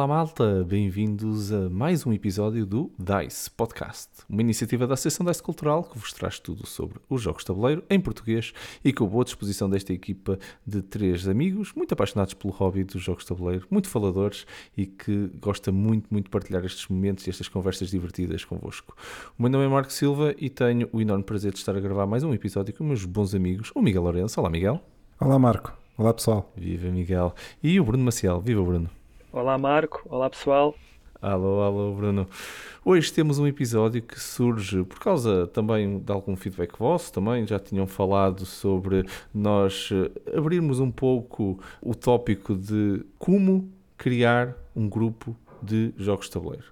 Olá malta, bem-vindos a mais um episódio do DICE Podcast, uma iniciativa da Associação DICE Cultural que vos traz tudo sobre os jogos de tabuleiro em português e com boa disposição desta equipa de três amigos muito apaixonados pelo hobby dos jogos de tabuleiro, muito faladores e que gosta muito, muito de partilhar estes momentos e estas conversas divertidas convosco. O meu nome é Marco Silva e tenho o enorme prazer de estar a gravar mais um episódio com meus bons amigos, o Miguel Lourenço. Olá Miguel. Olá Marco. Olá pessoal. Viva Miguel. E o Bruno Maciel. Viva Bruno. Olá Marco, olá pessoal. Alô, alô Bruno. Hoje temos um episódio que surge por causa também de algum feedback vosso, também já tinham falado sobre nós eh, abrirmos um pouco o tópico de como criar um grupo de jogos de tabuleiro.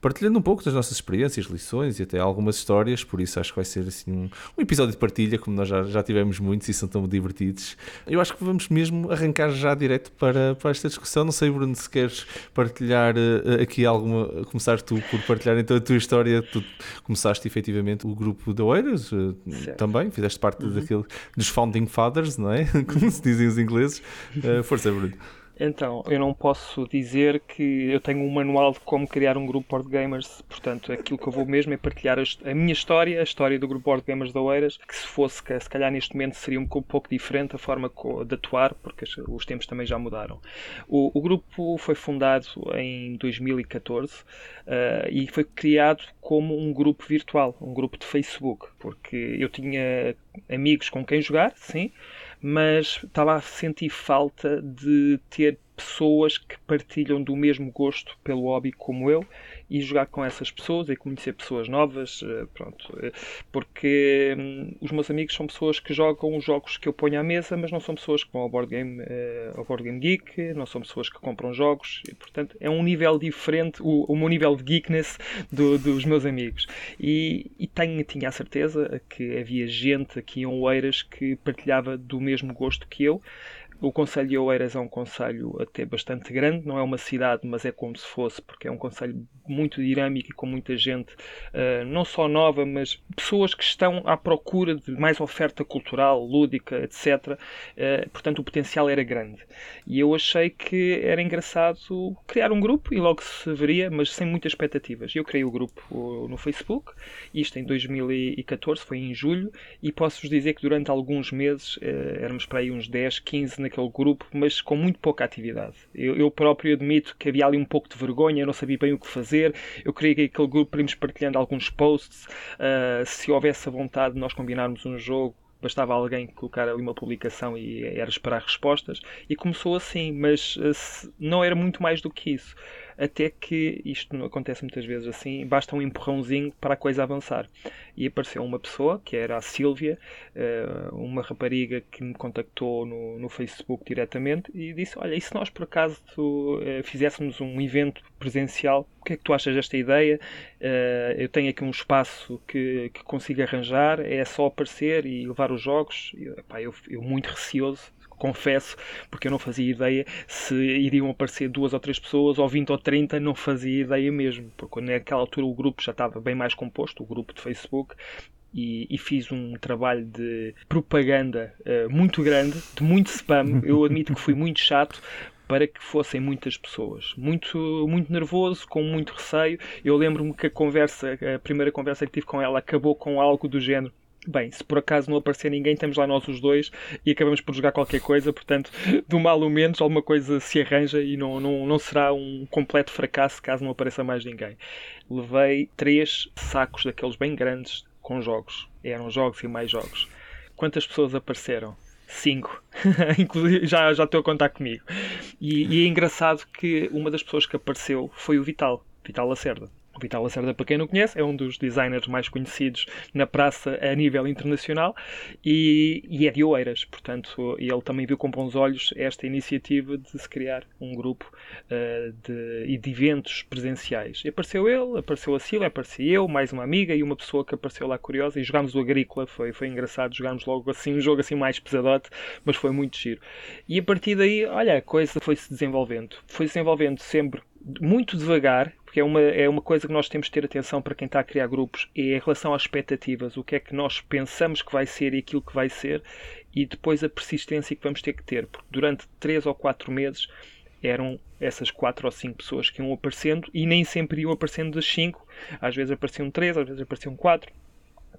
Partilhando um pouco das nossas experiências, lições e até algumas histórias, por isso acho que vai ser assim um, um episódio de partilha, como nós já, já tivemos muitos e são tão divertidos. Eu acho que vamos mesmo arrancar já direto para, para esta discussão. Não sei, Bruno, se queres partilhar uh, aqui alguma. Começar tu por partilhar então a tua história. Tu começaste efetivamente o grupo da Oeiras uh, também, fizeste parte uhum. daquele, dos Founding Fathers, não é? Como se dizem os ingleses. Uh, força, Bruno. Então, eu não posso dizer que eu tenho um manual de como criar um grupo board gamers, portanto, aquilo que eu vou mesmo é partilhar a, minha história, a história do grupo board gamers da Oeiras, que se fosse, que se calhar neste momento seria um pouco diferente a forma de atuar, porque os tempos também já mudaram. O, o grupo foi fundado em 2014 uh, eh, e foi criado como um grupo virtual, um grupo de Facebook, porque eu tinha amigos com quem jogar, sim, mas estava a sentir falta de ter pessoas que partilham do mesmo gosto pelo hobby como eu e jogar com essas pessoas e conhecer pessoas novas, eh, pronto, eh, porque hum, os meus amigos são pessoas que jogam os jogos que eu ponho à mesa, mas não são pessoas que vão ao Board Game, eh, ao board game Geek, não são pessoas que compram jogos, e, portanto é um nível diferente, o, o meu nível de geekness do, dos meus amigos. E, e tenho, tinha a certeza que havia gente aqui em Oeiras que partilhava do mesmo gosto que eu, o Conselho de Oeiras é um conselho até bastante grande, não é uma cidade, mas é como se fosse, porque é um conselho muito dinâmico e com muita gente, uh, não só nova, mas pessoas que estão à procura de mais oferta cultural, lúdica, etc. Eh, portanto, o potencial era grande. E eu achei que era engraçado criar um grupo e logo se veria, mas sem muitas expectativas. Eu criei o grupo no Facebook, isto em 2014, foi em julho, e posso-vos dizer que durante alguns meses, uh, éramos para aí uns 10, 15 naquele grupo, mas com muito pouca atividade. Eu, eu, próprio admito que havia ali um pouco de vergonha, eu não sabia bem o que fazer. Eu queria que aquele grupo para partilhando alguns posts. Uh, se houvesse a vontade de nós combinarmos um jogo, bastava alguém colocar ali uma publicação e era esperar respostas. E começou assim, mas uh, não era muito mais do que isso até que isto acontece muitas vezes assim, basta um empurrãozinho para a coisa avançar. E apareceu uma pessoa, que era a Sílvia, eh, uma rapariga que me contactou no, no Facebook diretamente e disse: Olha, e se nós por acaso eh, fizéssemos um evento presencial, o que é que tu achas desta ideia? Eh, eu tenho aqui um espaço que, que consigo arranjar, é só aparecer e levar os jogos. E, eu, eu muito receoso, confesso, porque eu não fazia ideia se iriam aparecer duas ou três pessoas, ou 20 ou 30, não fazia ideia mesmo, porque naquela altura o grupo já estava bem mais composto, o grupo de Facebook, e, e, fiz um trabalho de propaganda uh, muito grande, de muito spam. Eu admito que fui muito chato para que fossem muitas pessoas. Muito, muito nervoso, com muito receio. Eu lembro-me que a conversa, a primeira conversa que tive com ela, acabou com algo do género Bem, se por acaso não aparecer ninguém, estamos lá nós os dois e acabamos por jogar qualquer coisa, portanto, do mal ou menos, alguma coisa se arranja e não, não, não será um completo fracasso caso não apareça mais ninguém. Levei três sacos daqueles bem grandes com jogos. Eram jogos e mais jogos. Quantas pessoas apareceram? Cinco. Inclusive, já, já estou a contar comigo. E, e é engraçado que uma das pessoas que apareceu foi o Vital, Vital Lacerda. O Vital Lacerda, para quem não conhece, é um dos designers mais conhecidos na praça a nível internacional e, e é de Oeiras. Portanto, ele também viu com bons olhos esta iniciativa de se criar um grupo uh, de, de eventos presenciais. E apareceu ele, apareceu a Sila, apareceu eu, mais uma amiga e uma pessoa que apareceu lá curiosa e jogámos o Agrícola. Foi, foi engraçado, jogámos logo assim um jogo assim mais pesadote, mas foi muito giro. E a partir daí, olha, a coisa foi-se desenvolvendo. Foi-se desenvolvendo sempre muito devagar, porque é uma, é uma coisa que nós temos de ter atenção para quem está a criar grupos, é em relação às expectativas, o que é que nós pensamos que vai ser e aquilo que vai ser, e depois a persistência que vamos ter que ter, porque durante 3 ou 4 meses eram essas quatro ou cinco pessoas que iam aparecendo e nem sempre iam aparecendo das cinco. Às vezes apareciam três, às vezes apareciam quatro.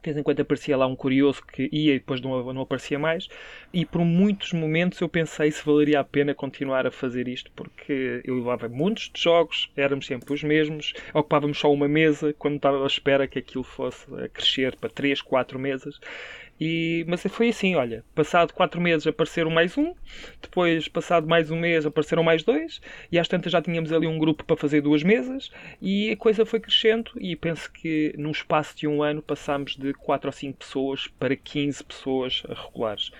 De vez em quando aparecia lá um curioso que ia e depois não, não aparecia mais. E por muitos momentos eu pensei se valeria a pena continuar a fazer isto, porque eu levava muitos de jogos, éramos sempre os mesmos, ocupávamos só uma mesa quando estava à espera que aquilo fosse a crescer para três, quatro mesas. E, mas foi assim, olha, passado quatro meses apareceram mais um, depois passado mais um mês apareceram mais dois, e às tantas já tínhamos ali um grupo para fazer duas mesas, e a coisa foi crescendo, e penso que num espaço de um ano passámos de quatro ou cinco pessoas para 15 pessoas regulares.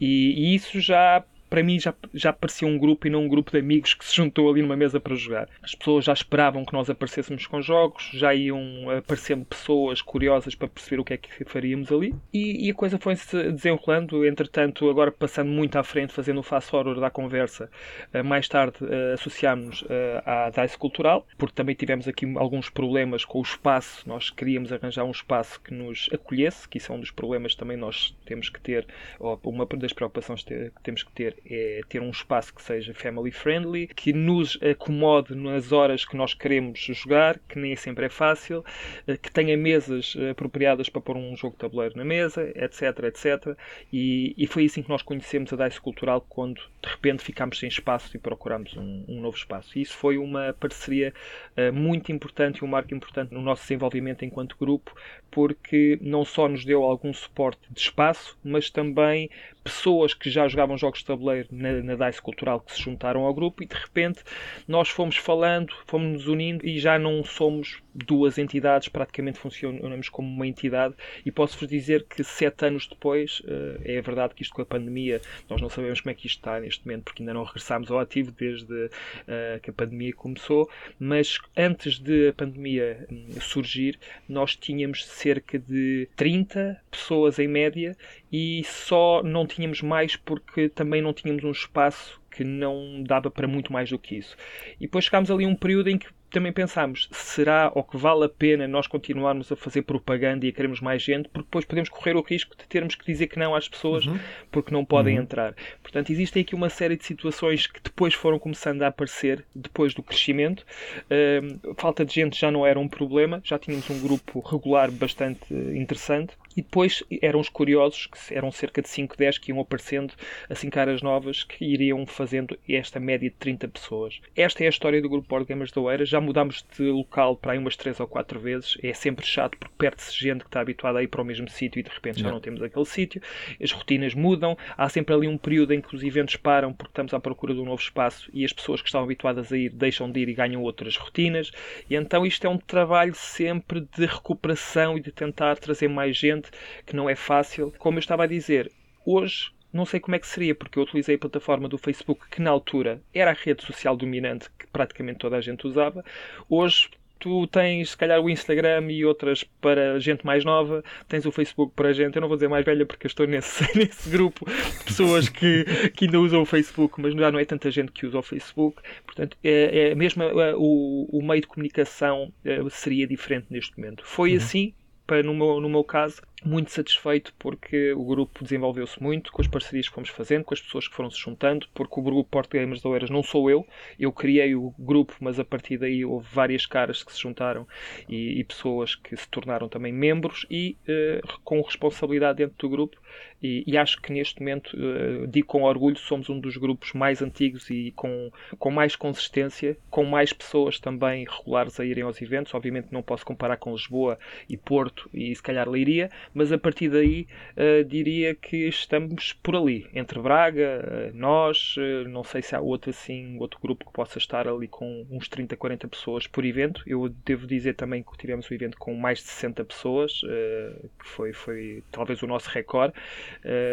E, e isso já para mim já, já parecia um grupo e não um grupo de amigos que se juntou ali numa mesa para jogar. As pessoas já esperavam que nós aparecêssemos com jogos, já iam aparecendo pessoas curiosas para perceber o que é que faríamos ali e, e a coisa foi-se desenrolando. Entretanto, agora passando muito à frente, fazendo o fast forward da conversa, eh, mais tarde eh, associámos-nos eh, à DICE Cultural, porque também tivemos aqui alguns problemas com o espaço. Nós queríamos arranjar um espaço que nos acolhesse, que isso é um dos problemas também nós temos que ter, ou uma das preocupações que temos que ter é ter um espaço que seja family friendly, que nos acomode nas horas que nós queremos jogar, que nem sempre é fácil, eh, que tenha mesas apropriadas para pôr um jogo de tabuleiro na mesa, etc, etc. E, e foi assim que nós conhecemos a DICE Cultural quando de repente ficámos sem espaço e procurámos um, um novo espaço. E isso foi uma parceria uh, muito importante e um marco importante no nosso desenvolvimento enquanto grupo, porque não só nos deu algum suporte de espaço, mas também pessoas que já jogavam jogos de tabuleiro na, na DICE Cultural que se juntaram ao grupo e de repente nós fomos falando, fomos nos unindo e já não somos duas entidades, praticamente funcionamos como uma entidade. E posso-vos dizer que sete anos depois, uh, é verdade que isto com a pandemia, nós não sabemos como é que isto está neste momento porque ainda não regressámos ao ativo desde uh, que a pandemia começou, mas antes de a pandemia um, surgir, nós tínhamos cerca de 30 pessoas em média e só não tínhamos mais porque também não tínhamos um espaço que não dava para muito mais do que isso. E depois chegámos ali a um período em que também pensámos, será ou que vale a pena nós continuarmos a fazer propaganda e a queremos mais gente, porque depois podemos correr o risco de termos que dizer que não às pessoas uhum. porque não podem uhum. entrar. Portanto, existem aqui uma série de situações que depois foram começando a aparecer, depois do crescimento. Uh, falta de gente já não era um problema, já tínhamos um grupo regular bastante interessante. E depois eram os curiosos, que eram cerca de 5, 10, que iam aparecendo, assim caras novas, que iriam fazendo esta média de 30 pessoas. Esta é a história do grupo Board Gamers da Oeira. Já mudámos de local para aí umas 3 ou 4 vezes. É sempre chato porque perde-se gente que está habituada a ir para o mesmo sítio e de repente já não, não temos aquele sítio. As rotinas mudam. Há sempre ali um período em que os eventos param porque estamos à procura de um novo espaço e as pessoas que estavam habituadas a ir deixam de ir e ganham outras rotinas. E então isto é um trabalho sempre de recuperação e de tentar trazer mais gente, que não é fácil. Como eu estava a dizer, hoje não sei como é que seria, porque eu utilizei a plataforma do Facebook, que na altura era a rede social dominante que praticamente toda a gente usava. Hoje tu tens, se calhar, o Instagram e outras para gente mais nova, tens o Facebook para gente, eu não vou dizer mais velha porque eu estou nesse, nesse grupo de pessoas que, que ainda usam o Facebook, mas já não é tanta gente que usa o Facebook, portanto, é, é mesmo é, o, o meio de comunicação é, seria diferente neste momento. Foi uhum. assim, para, no, meu, no meu caso, muito satisfeito porque o grupo desenvolveu-se muito com as parcerias que fomos fazendo, com as pessoas que foram se juntando, porque o grupo Porto Gamers da Oeiras não sou eu, eu criei o grupo, mas a partir daí houve várias caras que se juntaram e, e pessoas que se tornaram também membros e uh, com responsabilidade dentro do grupo. E, e acho que neste momento, uh, digo com orgulho, somos um dos grupos mais antigos e com, com mais consistência, com mais pessoas também regulares a irem aos eventos, obviamente não posso comparar com Lisboa e Porto e se calhar Leiria, mas a partir daí uh, diria que estamos por ali, entre Braga, uh, nós, uh, não sei se há outro assim, outro grupo que possa estar ali com uns 30, 40 pessoas por evento. Eu devo dizer também que tivemos um evento com mais de 60 pessoas, que foi, foi talvez o nosso recorde,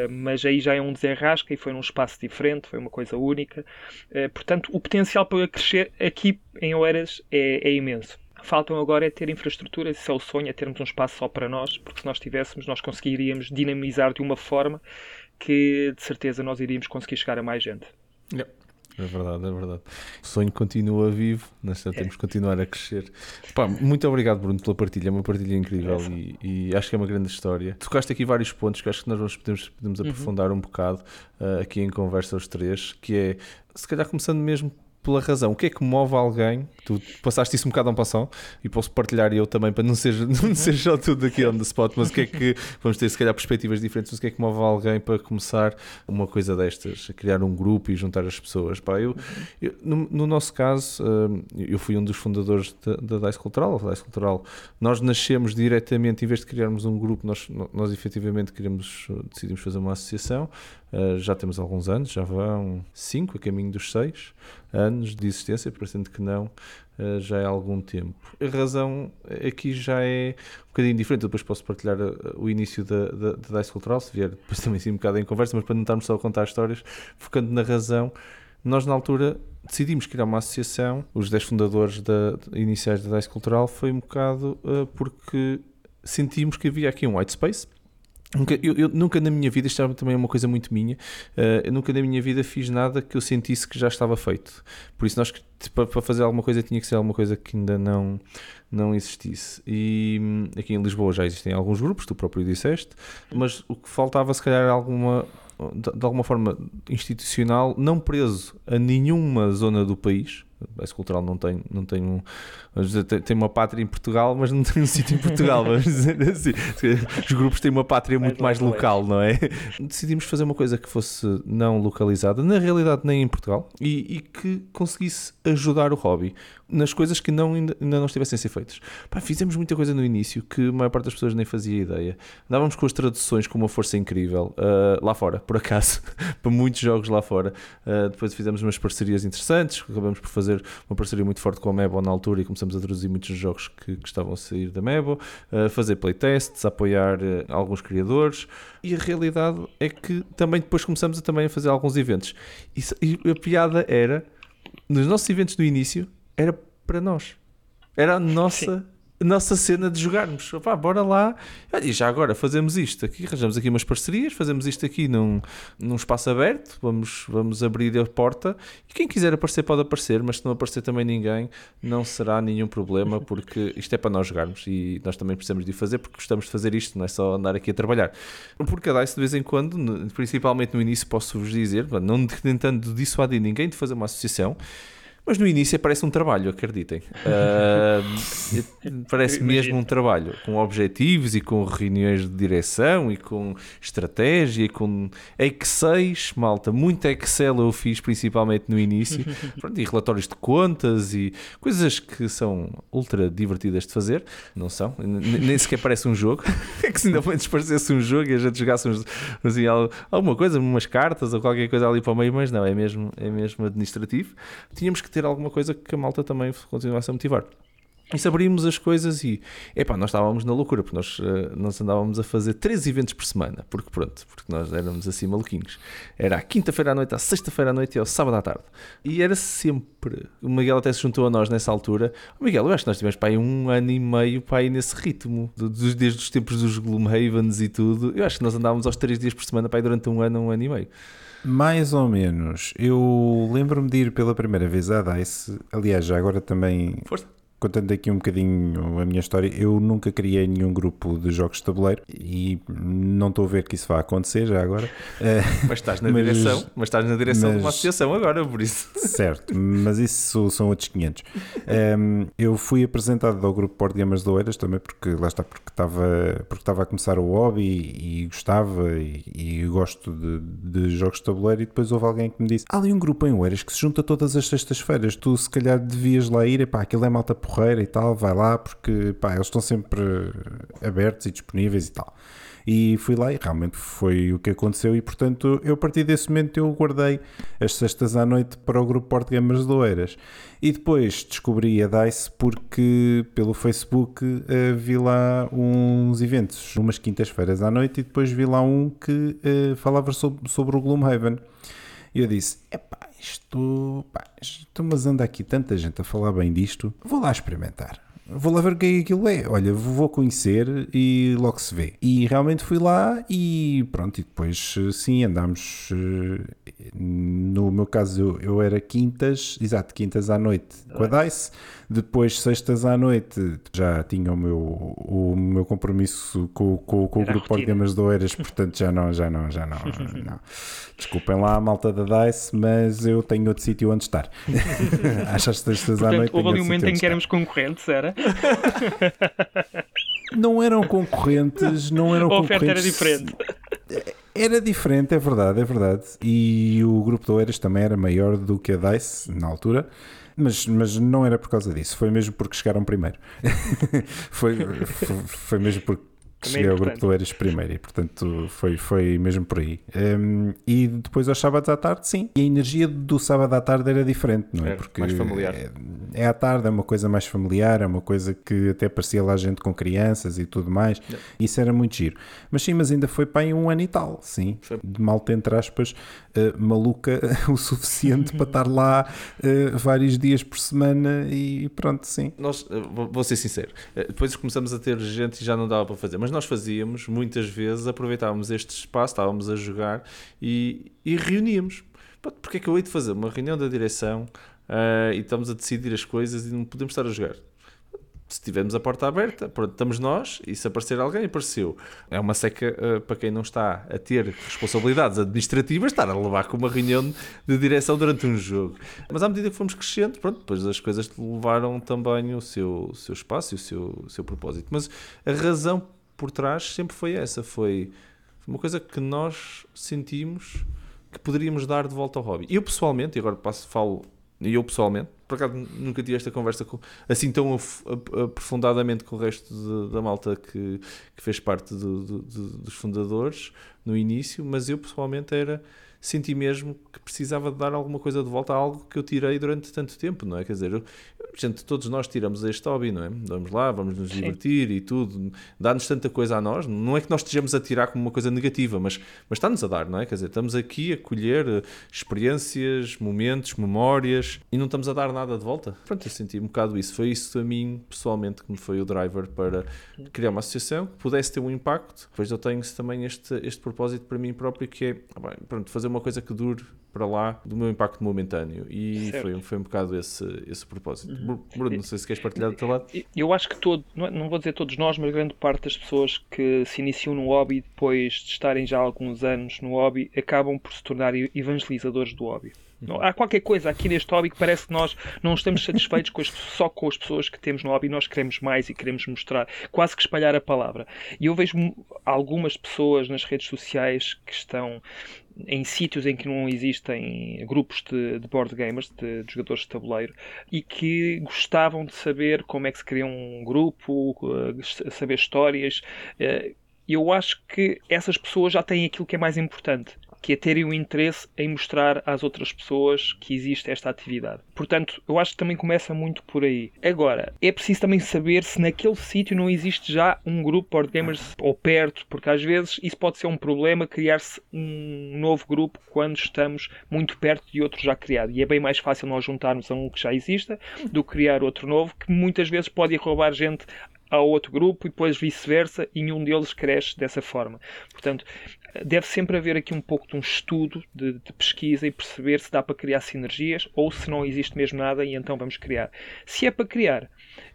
mas aí já é um desenrasca e foi num espaço diferente, foi uma coisa única. portanto, o potencial para crescer aqui em Oeiras é, é imenso. Faltam agora é ter infraestrutura, esse é o sonho, é termos um espaço só para nós, porque se nós tivéssemos, nós conseguiríamos dinamizar de uma forma que de certeza nós iríamos conseguir chegar a mais gente. Yeah. É verdade, é verdade. O sonho continua vivo, nós é. temos que continuar a crescer. Pá, muito obrigado, Bruno, pela partilha, é uma partilha incrível e, e, acho que é uma grande história. Tocaste aqui vários pontos que acho que nós vamos, podemos, podemos uhum. aprofundar um bocado uh, aqui em conversa os três, que é, se calhar começando mesmo pela razão. O que é que move alguém? Tu passaste isso um bocado a um passão e posso partilhar eu também para não ser, não ser só tudo aqui on the spot, mas o que é que vamos ter se calhar perspectivas diferentes, mas o que é que move alguém para começar uma coisa destas, a criar um grupo e juntar as pessoas? Pá, eu, eu no, no, nosso caso, eu fui um dos fundadores da, DICE Cultural, DICE Cultural, nós nascemos diretamente, em vez de criarmos um grupo, nós, nós efetivamente queremos, decidimos fazer uma associação, Uh, já temos alguns anos, já vão cinco, a caminho dos seis anos de existência, parecendo que não, uh, já é algum tempo. A razão aqui já é um bocadinho diferente, depois posso partilhar uh, o início da, da, da DICE Cultural, se vier depois também sim um bocado em conversa, mas para não estarmos só a contar histórias, focando na razão, nós na altura decidimos criar uma associação, os 10 fundadores da, iniciais da DICE Cultural foi um bocado porque sentimos que havia aqui um white space, Nunca, eu, eu, nunca na minha vida, isto é também uma coisa muito minha, uh, eu nunca na minha vida fiz nada que eu sentisse que já estava feito. Por isso, nós para fazer alguma coisa tinha que ser alguma coisa que ainda não, não existisse. E hum, aqui em Lisboa já existem alguns grupos, tu próprio disseste, mas o que faltava, se calhar, alguma de alguma forma institucional, não preso a nenhuma zona do país, Base Cultural não tem, não tem um. Dizer, tem uma pátria em Portugal, mas não tem um sítio em Portugal, vamos dizer assim. Os grupos têm uma pátria muito mais local, não é? Decidimos fazer uma coisa que fosse não localizada, na realidade nem em Portugal, e, e que conseguisse ajudar o hobby nas coisas que não, ainda, ainda não estivessem a ser feitas. Pá, fizemos muita coisa no início que a maior parte das pessoas nem fazia ideia. Dávamos com as traduções com uma força incrível, uh, lá fora, por acaso, para muitos jogos lá fora. Uh, depois fizemos umas parcerias interessantes, acabamos por fazer uma parceria muito forte com a Mebo na altura e começamos a traduzir muitos jogos que, que estavam a sair da Mebo, uh, fazer playtests, apoiar alguns criadores. E a realidade é que também depois começamos a, também a fazer alguns eventos. E, e a piada era, nos nossos eventos do início, era para nós. Era a nossa, nossa cena de jogarmos. Opa, bora lá. E já agora fazemos isto aqui, arranjamos aqui umas parcerias, fazemos isto aqui num, num espaço aberto, vamos, vamos abrir a porta e quem quiser aparecer pode aparecer, mas se não aparecer também ninguém, não será nenhum problema, porque isto é para nós jogarmos e nós também precisamos de fazer porque gostamos de fazer isto, não é só andar aqui a trabalhar. Porque a DICE de vez em quando, principalmente no início, posso-vos dizer, não tentando dissuadir ninguém de fazer uma associação mas no início parece um trabalho, acreditem. Uh, parece mesmo um trabalho, com objetivos e com reuniões de direção e com estratégia e com Excel, malta. Muito Excel eu fiz principalmente no início. Pronto, e relatórios de contas e coisas que são ultra divertidas de fazer. Não são, nem sequer parece um jogo. é que se ainda antes parecesse um jogo e a gente jogasse uns, assim, alguma coisa, umas cartas ou qualquer coisa ali para o meio, mas não, é mesmo, é mesmo administrativo. Tínhamos que ter alguma coisa que a malta também continuasse a motivar. E se abrimos as coisas e, epá, nós estávamos na loucura, porque nós, uh, nós andávamos a fazer três eventos por semana, porque pronto, porque nós éramos assim maluquinhos. Era à quinta-feira à noite, à sexta-feira à noite e ao sábado à tarde. E era sempre, o Miguel até se juntou a nós nessa altura. O Miguel, eu acho que nós tivemos para aí um ano e meio para aí nesse ritmo, desde os tempos dos Gloomhavens e tudo. Eu acho que nós andávamos aos três dias por semana para aí durante um ano, um ano e meio. Mais ou menos. Eu lembro-me de ir pela primeira vez à DICE. Aliás, já agora também. Força contando aqui um bocadinho a minha história, eu nunca criei nenhum grupo de jogos de tabuleiro e não estou a ver que isso vá acontecer já agora. Mas estás na mas, direção, mas estás na direção mas, de uma associação agora, por isso. Certo, mas isso são outros 500. Um, eu fui apresentado ao grupo Board Gamers de Oeiras também porque lá está, porque estava, porque estava a começar o hobby e, e gostava e, e gosto de, de, jogos de tabuleiro e depois houve alguém que me disse, há ali um grupo em Oeiras que se junta todas as sextas-feiras, tu se calhar devias lá ir, epá, aquilo é malta porreira e tal, vai lá porque pá, eles estão sempre abertos e disponíveis e tal. E fui lá e realmente foi o que aconteceu e portanto eu a partir desse momento eu guardei as sextas à noite para o grupo Porto Gamers de Oeiras. E depois descobri a DICE porque pelo Facebook uh, vi lá uns eventos, umas quintas-feiras à noite e depois vi lá um que uh, falava sobre, sobre o Gloomhaven. E eu disse, epá, isto, pá, isto, mas anda aqui tanta gente a falar bem disto, vou lá experimentar. vou lá ver o que é que aquilo é. Olha, vou conhecer e logo se vê. E realmente fui lá e pronto, e depois sim, andámos. No meu caso, eu, eu era quintas, exato, quintas à noite com a DICE. Depois, sextas à noite, já tinha o meu, o meu compromisso com, com, com o grupo de Gamers de Oeiras, portanto já não, já não, já não, não. Desculpem lá a malta da DICE, mas eu tenho outro sítio onde estar. Às sextas à noite. Houve ali um momento em que éramos concorrentes, era? Não eram concorrentes, não eram a oferta era diferente. Era diferente, é verdade, é verdade. E o grupo de Oeiras também era maior do que a DICE na altura. Mas, mas não era por causa disso, foi mesmo porque chegaram primeiro. foi, foi, foi mesmo porque também cheguei ao grupo do Eras primeiro e, portanto, foi, foi mesmo por aí. Um, e depois aos sábados à tarde, sim. E a energia do sábado à tarde era diferente, não é? Porque mais familiar. É, é à tarde, é uma coisa mais familiar, é uma coisa que até parecia lá gente com crianças e tudo mais. É. Isso era muito giro. Mas sim, mas ainda foi para aí um ano e tal, sim. Foi. De malta, entre aspas, uh, maluca o suficiente para estar lá uh, vários dias por semana e pronto, sim. Nós, uh, vou ser sincero, depois começamos a ter gente e já não dava para fazer, mas nós fazíamos, muitas vezes, aproveitávamos este espaço, estávamos a jogar e, e reuníamos. Porque é que eu hei de fazer uma reunião da direção uh, e estamos a decidir as coisas e não podemos estar a jogar? se tivermos a porta aberta, pronto, estamos nós e se aparecer alguém, apareceu. É uma seca uh, para quem não está a ter responsabilidades administrativas, estar a levar com uma reunião de direção durante um jogo. Mas à medida que fomos crescendo, pronto, depois as coisas levaram também o seu, seu espaço e o seu, o seu propósito. Mas a razão por trás sempre foi essa, foi uma coisa que nós sentimos que poderíamos dar de volta ao hobby. Eu pessoalmente, e agora passo, falo, e eu pessoalmente, por acaso nunca tive esta conversa com, assim tão aprofundadamente com o resto de, da malta que, que fez parte do, do, do, dos fundadores no início, mas eu pessoalmente era senti mesmo que precisava de dar alguma coisa de volta a algo que eu tirei durante tanto tempo, não é? Quer dizer, eu, gente, todos nós tiramos este hobby, não é? Vamos lá, vamos nos divertir Sim. e tudo, dá-nos tanta coisa a nós, não é que nós estejamos a tirar como uma coisa negativa, mas, mas está-nos a dar, não é? Quer dizer, estamos aqui a colher eh, experiências, momentos, memórias e não estamos a dar nada de volta. Pronto, eu senti um bocado isso. Foi isso a mim, pessoalmente, que me foi o driver para criar uma associação que pudesse ter um impacto. Depois eu tenho também este, este propósito para mim próprio que é, ah, pronto, fazer uma coisa que dure para lá do meu impacto momentâneo. E foi, foi um bocado esse, esse propósito. Uhum. Bruno, não sei se queres partilhar do teu lado. Eu acho que todo, é, não vou dizer todos nós, mas grande parte das pessoas que se iniciam no hobby depois de estarem já há alguns anos no hobby acabam por se tornar evangelizadores do hobby. Há qualquer coisa aqui neste hobby que parece que nós não estamos satisfeitos com as, só com as pessoas que temos no hobby, nós queremos mais e queremos mostrar, quase que espalhar a palavra. E eu vejo algumas pessoas nas redes sociais que estão em sítios em que não existem grupos de, de board gamers, de, de, jogadores de tabuleiro, e que gostavam de saber como é que se cria um grupo, uh, saber histórias. Uh, eu acho que essas pessoas já têm aquilo que é mais importante, que é terem o interesse em mostrar às outras pessoas que existe esta atividade. Portanto, eu acho que também começa muito por aí. Agora, é preciso também saber se naquele sítio não existe já um grupo board gamers ou perto, porque às vezes isso pode ser um problema criar-se um novo grupo quando estamos muito perto de outro já criado. E é bem mais fácil nós juntarmos a um que já exista do que criar outro novo, que muitas vezes pode ir roubar gente a outro grupo e depois vice-versa e nenhum deles cresce dessa forma. Portanto, deve sempre haver aqui um pouco de um estudo de, de, pesquisa e perceber se dá para criar sinergias ou se não existe mesmo nada e então vamos criar. Se é para criar,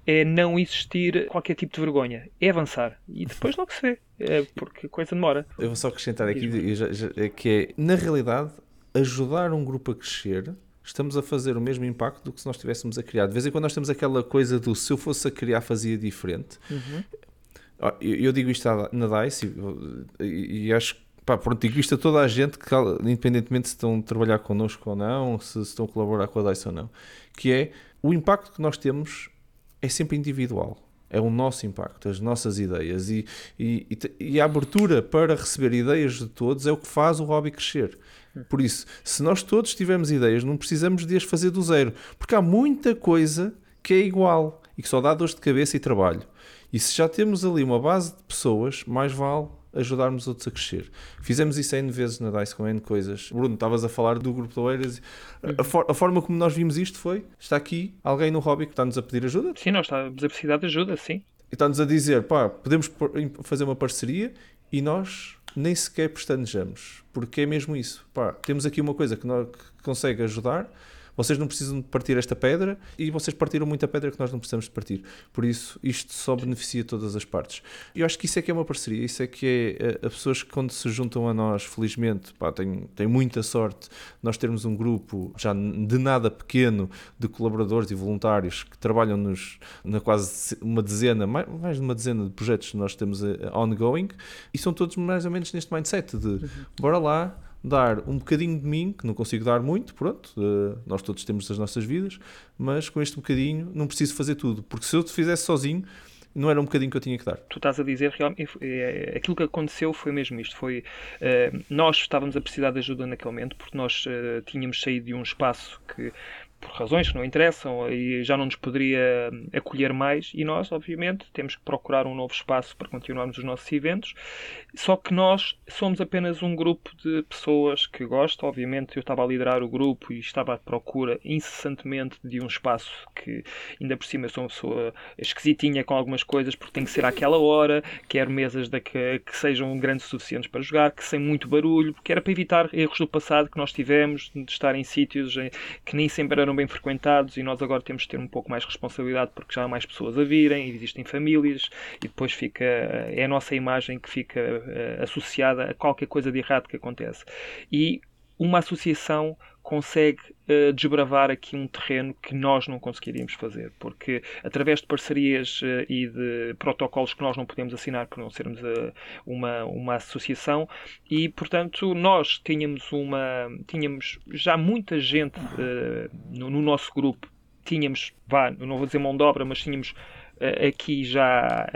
é não existir qualquer tipo de vergonha, é avançar e depois logo se vê, é porque a coisa demora. Eu vou só acrescentar aqui já, já, é que é, na realidade, ajudar um grupo a crescer estamos a fazer o mesmo impacto do que se nós estivéssemos a criar. De vez em quando nós temos aquela coisa do se eu fosse a criar fazia diferente. Uhum. Eu, eu, digo isto na DICE e, e acho que pá, pronto, digo isto a toda a gente, que, independentemente se estão a trabalhar connosco ou não, se, se estão a colaborar com a DICE ou não, que é o impacto que nós temos é sempre individual. É o nosso impacto, as nossas ideias e, e, e a abertura para receber ideias de todos é o que faz o hobby crescer. Por isso, se nós todos tivermos ideias, não precisamos de as fazer do zero, porque há muita coisa que é igual e que só dá dores de cabeça e trabalho. E se já temos ali uma base de pessoas, mais vale ajudarmos outros a crescer. Fizemos isso N vezes na DICE com N coisas. Bruno, estavas a falar do grupo de Oeiras. A, for, a, forma como nós vimos isto foi: está aqui alguém no hobby que está-nos a pedir ajuda. Sim, nós estamos a precisar de ajuda, sim. E está-nos a dizer: pá, podemos fazer uma parceria e nós nem sequer pestanejamos, porque é mesmo isso. Pá, temos aqui uma coisa que, que consegue ajudar vocês não precisam de partir esta pedra e vocês partiram muita pedra que nós não precisamos de partir. Por isso, isto só beneficia todas as partes. Eu acho que isso é que é uma parceria, isso é que é, é as pessoas que quando se juntam a nós, felizmente, pá, têm, têm muita sorte nós termos um grupo já de nada pequeno de colaboradores e voluntários que trabalham nos, na quase uma dezena, mais, mais de uma dezena de projetos que nós temos eh, ongoing e são todos mais ou menos neste mindset de uhum. bora lá, dar um bocadinho de mim, que não consigo dar muito, pronto, uh, nós todos temos as nossas vidas, mas com este bocadinho não preciso fazer tudo, porque se eu te fizesse sozinho, não era um bocadinho que eu tinha que dar. Tu estás a dizer realmente, é, aquilo que aconteceu foi mesmo isto, foi uh, nós estávamos a precisar de ajuda naquele momento, porque nós tínhamos saído de um espaço que por razões que não interessam e já não nos poderia acolher mais e nós, obviamente, temos que procurar um novo espaço para continuarmos os nossos eventos. Só que nós somos apenas um grupo de pessoas que gostam. Obviamente, eu estava a liderar o grupo e estava à procura incessantemente de um espaço que, ainda por cima, eu sou uma pessoa esquisitinha com algumas coisas porque tem que ser àquela hora. Quero mesas da que, que sejam grandes o suficientes para jogar, que sem muito barulho, porque era para evitar erros do passado que nós tivemos de estar em sítios que nem sempre eram eram bem frequentados e nós agora temos de ter um pouco mais responsabilidade porque já há mais pessoas a virem, existem famílias e depois fica é a nossa imagem que fica uh, associada a qualquer coisa de errado que acontece. E uma associação consegue uh, desbravar aqui um terreno que nós não conseguiríamos fazer, porque através de parcerias uh, e de protocolos que nós não podemos assinar por não sermos uh, uma, uma associação, e portanto nós tínhamos uma tínhamos já muita gente no, no nosso grupo, tínhamos, vá, não vou dizer mão de obra, mas tínhamos aqui já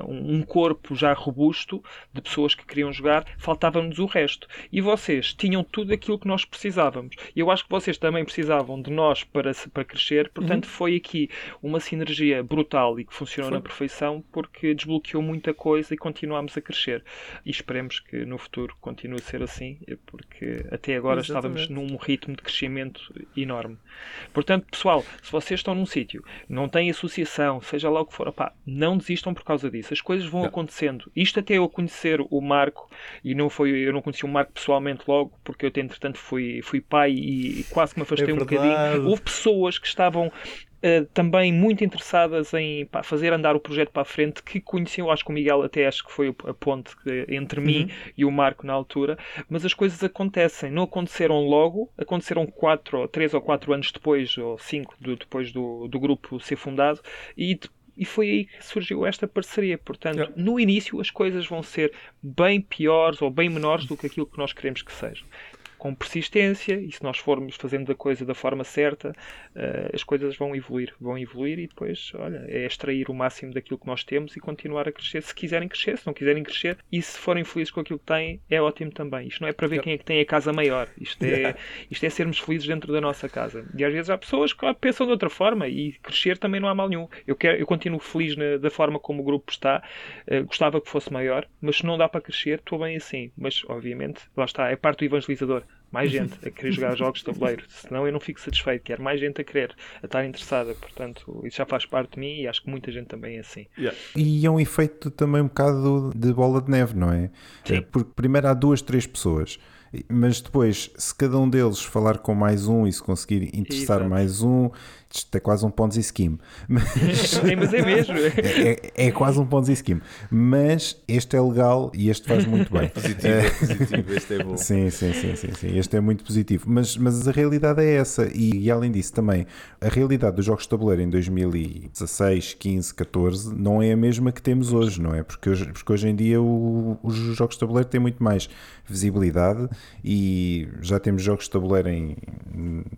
uh, um corpo já robusto de pessoas que queriam jogar, faltava-nos o resto. E vocês tinham tudo aquilo que nós precisávamos. E eu acho que vocês também precisavam de nós para, para crescer, portanto uhum. foi aqui uma sinergia brutal e que funcionou foi. na perfeição porque desbloqueou muita coisa e continuámos a crescer. E esperemos que no futuro continue a ser assim, porque até agora Exatamente. estávamos num ritmo de crescimento enorme. Portanto, pessoal, se vocês estão num sítio, não têm associação, seja lá o que for, opá, não desistam por causa disso. As coisas vão não. acontecendo. Isto até eu conhecer o Marco, e não foi, eu não conheci o Marco pessoalmente logo, porque eu entretanto fui, fui pai e quase que me afastei é um bocadinho. Houve pessoas que estavam Uh, também muito interessadas em pá, fazer andar o projeto para a frente, que conheciam, acho que o Miguel até acho que foi a ponte entre uhum. mim e o Marco na altura, mas as coisas acontecem, não aconteceram logo, aconteceram quatro, três ou quatro anos depois, ou cinco do, depois do, do grupo ser fundado, e e foi aí que surgiu esta parceria. Portanto, yeah. no início as coisas vão ser bem piores ou bem menores do que aquilo que nós queremos que sejam com persistência e se nós formos fazendo a coisa da forma certa, uh, as coisas vão evoluir, vão evoluir e depois, olha, é extrair o máximo daquilo que nós temos e continuar a crescer. Se quiserem crescer, se não quiserem crescer, e se forem felizes com aquilo que têm, é ótimo também. Isto não é para ver quem é que tem a casa maior, isto é, isto é sermos felizes dentro da nossa casa. E às vezes há pessoas que pensam de outra forma e crescer também não há mal nenhum. Eu, quero, eu continuo feliz na, da forma como o grupo está, uh, gostava que fosse maior, mas se não dá para crescer, estou bem assim. Mas, obviamente, lá está, é parte do evangelizador mais gente a querer jogar jogos de tabuleiro. Senão eu não fico satisfeito. Quero mais gente a querer, a estar interessada. Portanto, isso já faz parte de mim e acho que muita gente também é assim. Yeah. E é um efeito também um bocado de bola de neve, não é? Sim. Porque primeiro há duas, três pessoas mas depois, se cada um deles falar com mais um e se conseguir interessar Exato. mais um, isto é quase um Ponzi scheme. Mas, mas é mesmo. É, é, é, quase um Ponzi scheme. Mas este é legal e este faz muito bem. positivo, é positivo, este é bom. Sim, sim, sim, sim, sim, Este é muito positivo. Mas, mas a realidade é essa. E, e além disso, também, a realidade dos jogos de tabuleiro em 2016, 15, 14 não é a mesma que temos hoje, não é? Porque hoje, porque hoje em dia o, os jogos de tabuleiro têm muito mais visibilidade e já temos jogos de tabuleiro em,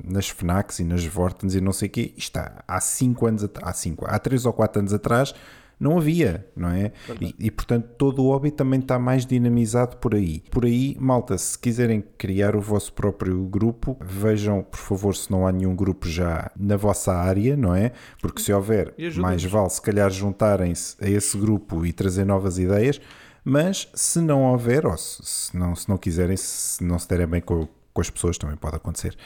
nas FNACs e nas Vortens e não sei o Isto há 5 anos, há 5, há 3 ou 4 anos atrás não havia, não é? E, e, portanto todo o hobby também está mais dinamizado por aí. Por aí, malta, se quiserem criar o vosso próprio grupo, vejam, por favor, se não há nenhum grupo já na vossa área, não é? Porque se houver, mais vale se calhar juntarem-se a esse grupo e trazer novas ideias. Mas se não houver, ou se, se não, se não quiserem, se não se derem bem com, com as pessoas também pode acontecer.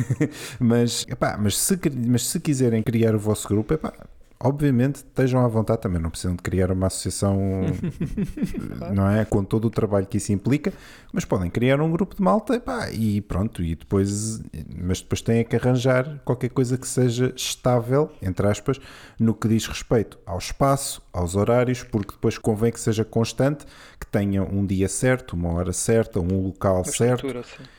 mas, epá, mas, se, mas se quiserem criar o vosso grupo, epá, obviamente estejam à vontade também, não precisam de criar uma associação, não é? Com todo o trabalho que isso implica, mas podem criar um grupo de malta epá, e pronto, e depois, mas depois têm que arranjar qualquer coisa que seja estável, entre aspas, no que diz respeito ao espaço, aos horários, porque depois convém que seja constante, que tenha um dia certo, uma hora certa, um local uma certo,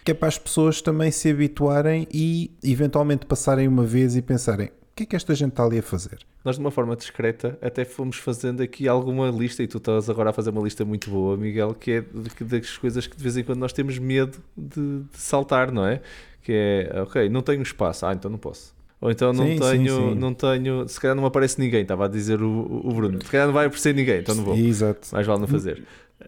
que é para as pessoas também se habituarem e eventualmente passarem uma vez e pensarem que é que esta gente está ali a fazer? Nós, de uma forma discreta, até fomos fazendo aqui alguma lista, e tu estás agora a fazer uma lista muito boa, Miguel, que é das coisas que de vez em quando nós temos medo de, de saltar, não é? Que é, ok, não tenho espaço, ah, então não posso. Ou então não sim, tenho, sim, sim. não tenho, se calhar não aparece ninguém, estava a dizer o, o Bruno, se calhar não vai aparecer ninguém, então não vou. Exato. Mais vale não fazer.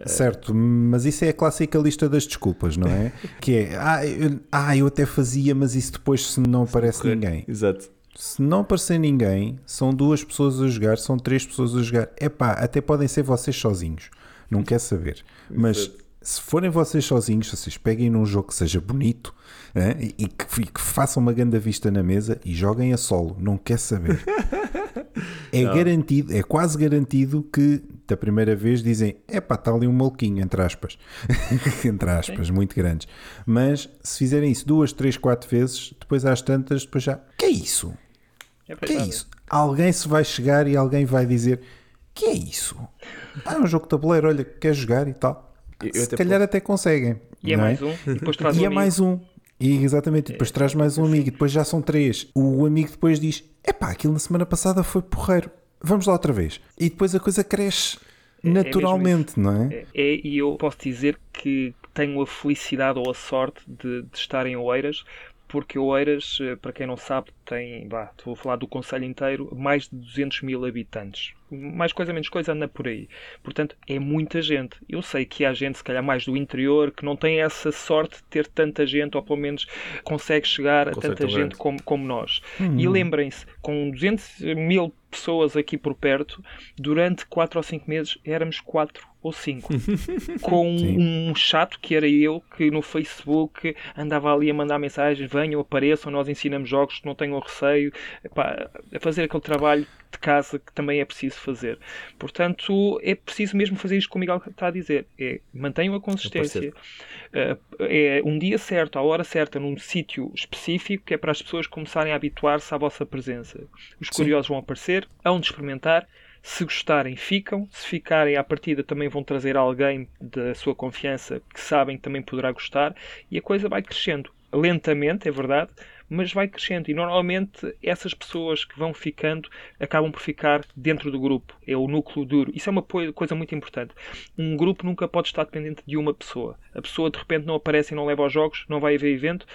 Certo, mas isso é a clássica lista das desculpas, não é? que é, ah eu, ah, eu até fazia, mas isso depois se não aparece ninguém. Exato se não aparecer ninguém, são duas pessoas a jogar, são três pessoas a jogar. É pá, até podem ser vocês sozinhos. Não quer saber. Mas se forem vocês sozinhos, vocês peguem num jogo que seja bonito né, e, que, e, que, façam uma grande vista na mesa e joguem a solo. Não quer saber. É não. garantido, é quase garantido que da primeira vez dizem é pá, está ali um maluquinho, entre aspas. entre aspas, Sim. muito grandes. Mas se fizerem isso duas, três, quatro vezes, depois às tantas, depois já. Que é isso? É que é isso? Alguém se vai chegar e alguém vai dizer: Que é isso? Ah, é um jogo de tabuleiro, olha, quer jogar e tal. Eu se calhar até conseguem. E é mais um. E depois traz e um é mais um. E exatamente, depois é, traz mais um amigo, e depois já são três. O amigo depois diz: Epá, aquilo na semana passada foi porreiro, vamos lá outra vez. E depois a coisa cresce é, é naturalmente, é não é? é? E eu posso dizer que tenho a felicidade ou a sorte de, de estar em Oeiras, porque Oeiras, eh, para quem não sabe, tem, vou falar do Conselho inteiro, mais de 200 mil habitantes. Mais coisa, menos coisa, anda por aí. Portanto, é muita gente. Eu sei que há gente, se calhar mais do interior, que não tem essa sorte de ter tanta gente, ou pelo menos consegue chegar a tanta gente como, como nós. Hum. E lembrem-se, com 200 mil pessoas aqui por perto, durante 4 ou 5 meses éramos 4 ou 5. com um chato que era eu, que no Facebook andava ali a mandar mensagens: venham, apareçam, nós ensinamos jogos, não tenham receio, Epá, a fazer aquele trabalho de casa que também é preciso fazer. Portanto, é preciso mesmo fazer isto como o Miguel está a dizer: é mantenham a consistência. Eh, é um dia certo, a hora certa, num sítio específico, que é para as pessoas começarem a habituar-se à vossa presença. Os curiosos Sim. vão aparecer, hão de experimentar se gostarem, ficam. Se ficarem à partida, também vão trazer alguém da sua confiança que sabem que também poderá gostar. E a coisa vai crescendo. Lentamente, é verdade, mas vai crescendo. E normalmente essas pessoas que vão ficando acabam por ficar dentro do grupo. É o núcleo duro. Isso é uma coisa muito importante. Um grupo nunca pode estar dependente de uma pessoa. A pessoa de repente não aparece e não leva aos jogos, não vai haver evento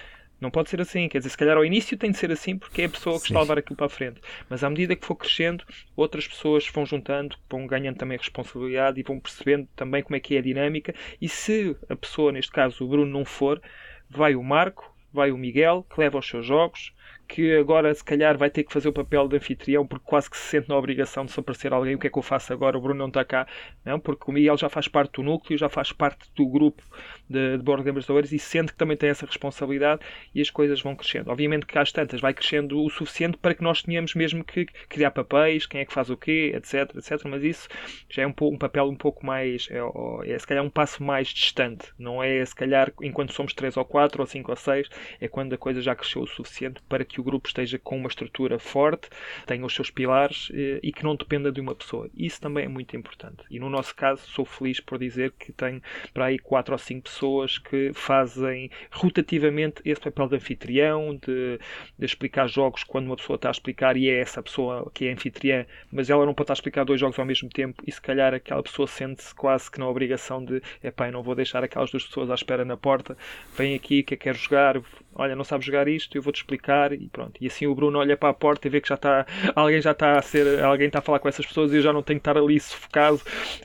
não pode ser assim, quer dizer, se calhar ao início tem de ser assim porque é a pessoa que Sim. está a levar aquilo para a frente. Mas à medida que for crescendo, outras pessoas vão juntando, vão ganhando também responsabilidade e vão percebendo também como é que é a dinâmica. E se a pessoa, neste caso o Bruno, não for, vai o Marco, vai o Miguel, que leva os seus jogos, que agora se calhar vai ter que fazer o papel de anfitrião porque quase que se sente na obrigação de se aparecer alguém. O que é que eu faço agora? O Bruno não está cá, não? Porque o Miguel já faz parte do núcleo, já faz parte do grupo de, de Board Gamers Oeiras e sente que também tem essa responsabilidade e as coisas vão crescendo. Obviamente que às tantas vai crescendo o suficiente para que nós tenhamos mesmo que criar papéis, quem é que faz o quê, etc, etc. Mas isso já é um, um papel um pouco mais, é, é se calhar um passo mais distante. Não é se calhar enquanto somos 3 ou 4 ou 5 ou 6, é quando a coisa já cresceu o suficiente para que o grupo esteja com uma estrutura forte, tenha os seus pilares eh, e que não dependa de uma pessoa. Isso também é muito importante. E no nosso caso, sou feliz por dizer que tenho para aí 4 ou 5 pessoas que fazem rotativamente esse papel de anfitrião, de, de explicar jogos quando uma pessoa está a explicar e é essa pessoa que é anfitriã, mas ela não pode estar a explicar dois jogos ao mesmo tempo e se calhar aquela pessoa sente-se quase que na obrigação de epá, eu não vou deixar aquelas duas pessoas à espera na porta, vem aqui que eu quero jogar, olha, não sabes jogar isto, eu vou-te explicar e pronto. E assim o Bruno olha para a porta e vê que já está, alguém já está a ser, alguém está a falar com essas pessoas e eu já não tenho que estar ali sufocado,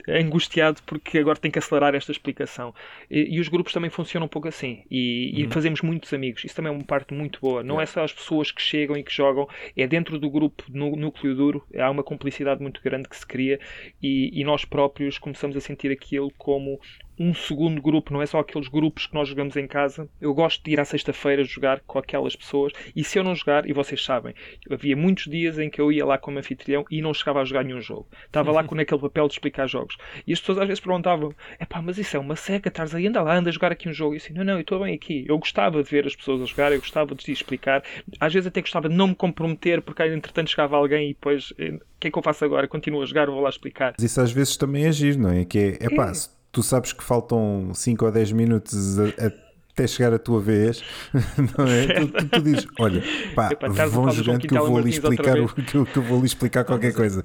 angustiado, porque agora tenho que acelerar esta explicação. E, e os grupos também funcionam um pouco assim e, uhum. e, fazemos muitos amigos. Isso também é uma parte muito boa. Não é só as pessoas que chegam e que jogam, é dentro do grupo, no núcleo duro, há uma cumplicidade muito grande que se cria e, e nós próprios começamos a sentir aquilo como um segundo grupo, não é só aqueles grupos que nós jogamos em casa. Eu gosto de ir à sexta-feira jogar com aquelas pessoas e se eu não jogar, e vocês sabem, havia muitos dias em que eu ia lá como anfitrião e não chegava a jogar nenhum jogo. Estava lá com aquele papel de explicar jogos. E as pessoas às vezes perguntavam: é pá, mas isso é uma seca, estás aí, anda lá, anda a jogar aqui um jogo. E assim, não, não, eu estou bem aqui. Eu gostava de ver as pessoas a jogar, eu gostava de explicar. Às vezes até gostava de não me comprometer, porque entretanto chegava alguém e depois, eh, o que é que eu faço agora? Continuo a jogar, vou lá explicar. Mas isso às vezes também é giro, não é? Que é, é pá, tu sabes que faltam 5 ou 10 minutos a, a, até chegar a tua vez, não é? Tu, tu, tu, dizes, olha, pá, vão jogando que eu vou lhe explicar, o, que, eu, que eu vou lhe explicar qualquer coisa.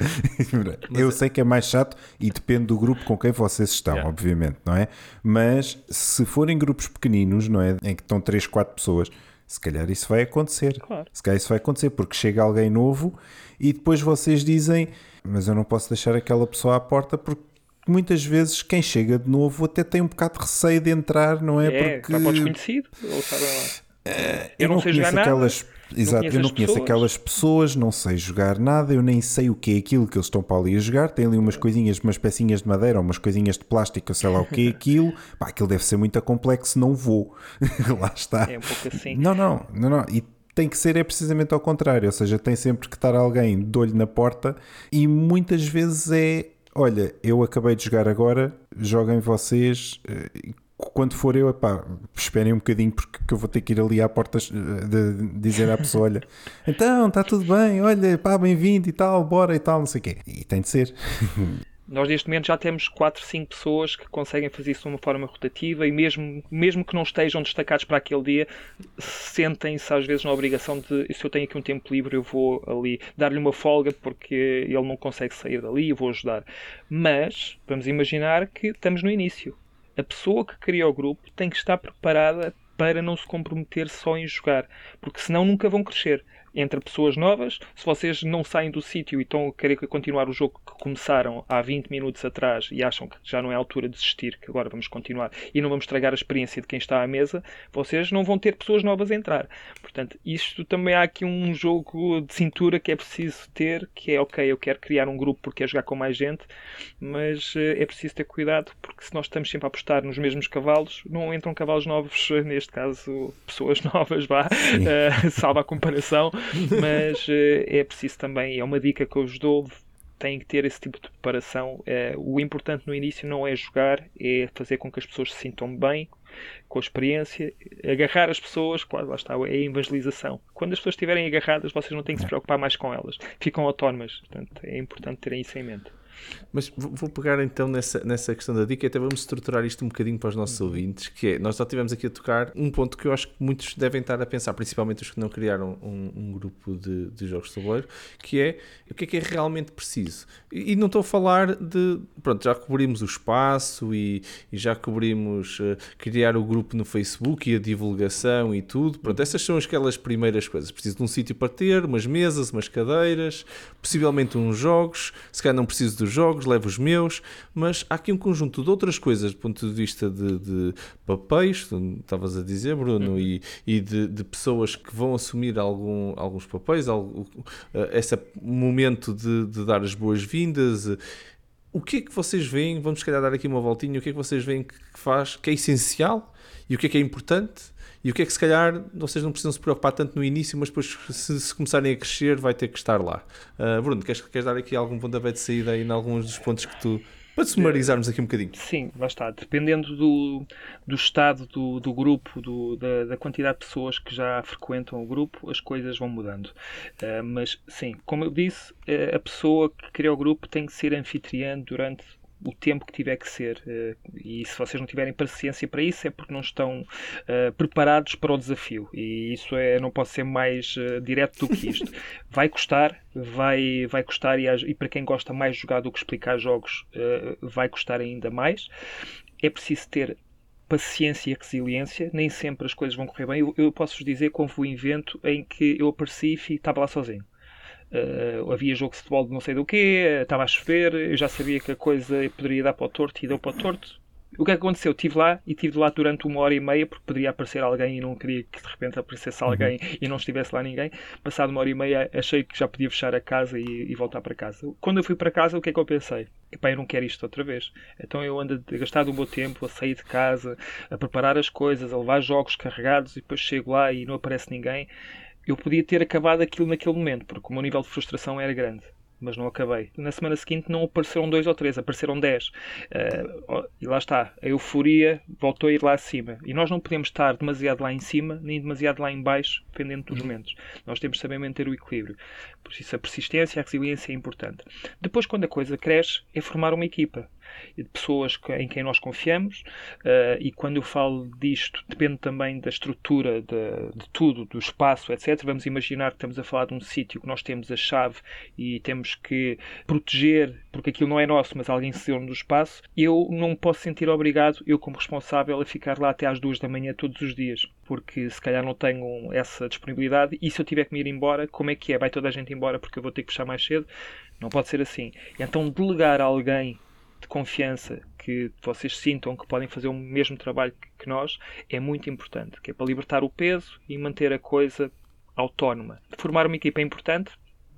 eu sei que é mais chato e depende do grupo com quem vocês estão, yeah. obviamente, não é? Mas se forem grupos pequeninos, não é? Em que estão 3, 4 pessoas, se calhar isso vai acontecer. Claro. Se calhar isso vai acontecer, porque chega alguém novo e depois vocês dizem, mas eu não posso deixar aquela pessoa à porta porque muitas vezes quem chega de novo até tem um bocado de receio de entrar, não é? É, porque... está para o desconhecido, ou sabem lá. Uh, eu, não, não conheço aquelas. Exato, eu não conheço pessoas. aquelas pessoas, não sei jogar nada, eu nem sei o que é aquilo que eles estão para ali a jogar. Tem ali umas coisinhas, umas pecinhas de madeira, umas coisinhas de plástico, sei lá o que é aquilo. Pá, aquilo deve ser muito complexo, não vou. lá está. É um pouco assim. Não, não, não, não. E tem que ser é precisamente ao contrário, ou seja, tem sempre que estar alguém de olho na porta e muitas vezes é olha, eu acabei de jogar agora, joguem vocês. Eh, quando for eu, epá, esperem um bocadinho porque eu vou ter que ir ali à porta eh, de dizer à pessoa: olha, então está tudo bem, olha, pá, bem-vindo e tal, bora e tal, não sei o quê. E tem de ser. Nós neste momento já temos 4, 5 pessoas que conseguem fazer isso de uma forma rotativa e mesmo, mesmo que não estejam destacados para aquele dia, sentem-se às vezes na obrigação de se eu tenho aqui um tempo livre eu vou ali dar-lhe uma folga porque ele não consegue sair dali e vou ajudar. Mas vamos imaginar que estamos no início. A pessoa que cria o grupo tem que estar preparada para não se comprometer só em jogar, porque senão nunca vão crescer entre pessoas novas. Se vocês não saem do sítio e estão a querer continuar o jogo que começaram há 20 minutos atrás e acham que já não é a altura de desistir, que agora vamos continuar e não vamos estragar a experiência de quem está à mesa, vocês não vão ter pessoas novas a entrar. Portanto, isto também há aqui um jogo de cintura que é preciso ter, que é ok, eu quero criar um grupo porque quero jogar com mais gente, mas eh, é preciso ter cuidado porque se nós estamos sempre a apostar nos mesmos cavalos, não entram cavalos novos, neste caso pessoas novas, vá, uh, salva a comparação, mas uh, é preciso também, é uma dica que eu vos dou, têm que ter esse tipo de preparação. Uh, o importante no início não é jogar, é fazer com que as pessoas se sintam bem com a experiência, agarrar as pessoas, claro, lá está, é a evangelização. Quando as pessoas estiverem agarradas, vocês não têm que se preocupar mais com elas, ficam autónomas. Portanto, é importante terem isso em mente. Mas vou pegar então nessa, nessa questão da dica e até vamos estruturar isto um bocadinho para os nossos uhum. ouvintes, que é, nós já tivemos aqui a tocar um ponto que eu acho que muitos devem estar a pensar, principalmente os que não criaram um, um grupo de, de jogos de tabuleiro, que é o que é que é realmente preciso. E, e não estou a falar de, pronto, já cobrimos o espaço e, e já cobrimos uh, criar o grupo no Facebook e a divulgação e tudo, pronto, essas são aquelas primeiras coisas. Preciso de um sítio para ter, umas mesas, umas cadeiras, possivelmente uns jogos, se calhar não preciso dos jogos, levo os meus, mas há aqui um conjunto de outras coisas do ponto de vista de, de papéis, estavas a dizer, Bruno, uhum. e, e de, de, pessoas que vão assumir algum, alguns papéis, algum, eh, esse momento de, de dar as boas-vindas. O que é que vocês veem? Vamos, se calhar, dar aqui uma voltinha. O que é que vocês veem que faz, que é essencial e o que é que é importante? E o que é que se calhar vocês não precisam se preocupar tanto no início, mas depois se, se começarem a crescer vai ter que estar lá. Uh, Bruno, queres, queres dar aqui algum pontapé de saída aí em alguns dos pontos que tu para sumarizarmos aqui um bocadinho. Sim, lá está. Dependendo do, do estado do, do grupo, do, da, da, quantidade de pessoas que já frequentam o grupo, as coisas vão mudando. Uh, mas, sim, como eu disse, a pessoa que cria o grupo tem que ser anfitriã durante o tempo que tiver que ser. Eh, e se vocês não tiverem paciência para isso, é porque não estão uh, preparados para o desafio. E isso é, não pode ser mais uh, direto do que isto. Vai custar, vai, vai custar, e, e, para quem gosta mais de jogar do que explicar jogos, uh, vai custar ainda mais. É preciso ter paciência e resiliência, nem sempre as coisas vão correr bem. Eu, eu posso-vos dizer como foi um evento em que eu apareci e estava lá sozinho. Uh, havia jogo de futebol de não sei do quê, estava a chover, eu já sabia que a coisa poderia dar para o torto e deu para o torto. O que é que aconteceu? Estive lá e estive lá durante uma hora e meia porque poderia aparecer alguém e não queria que de repente aparecesse uhum. alguém uhum. e não estivesse lá ninguém. Passado uma hora e meia achei que já podia fechar a casa e, e, voltar para casa. Quando eu fui para casa, o que é que eu pensei? Epá, eu não quero isto outra vez. Então eu ando a gastar o meu tempo a sair de casa, a preparar as coisas, a levar jogos carregados e depois chego lá e não aparece ninguém. Eu podia ter acabado aquilo naquele momento porque o meu nível de frustração era grande mas não acabei. Na semana seguinte não apareceram dois ou três, apareceram dez. Uh, e lá está, a euforia voltou a ir lá acima. E nós não podemos estar demasiado lá em cima, nem demasiado lá em baixo, dependendo dos momentos. Nós temos de saber manter o equilíbrio. Por isso a persistência e a resiliência é importante. Depois, quando a coisa cresce, é formar uma equipa de pessoas em quem nós confiamos uh, e quando eu falo disto depende também da estrutura de, de, tudo, do espaço, etc. Vamos imaginar que estamos a falar de um sítio que nós temos a chave e temos que proteger porque aquilo não é nosso, mas alguém se deu do espaço. Eu não posso sentir obrigado, eu como responsável, a ficar lá até às duas da manhã todos os dias porque se calhar não tenho essa disponibilidade e se eu tiver que me ir embora, como é que é? Vai toda a gente embora porque eu vou ter que fechar mais cedo? Não pode ser assim. Então delegar a alguém de confiança que vocês sintam que podem fazer o mesmo trabalho que nós é muito importante, que é para libertar o peso e manter a coisa autónoma. Formar uma equipa é importante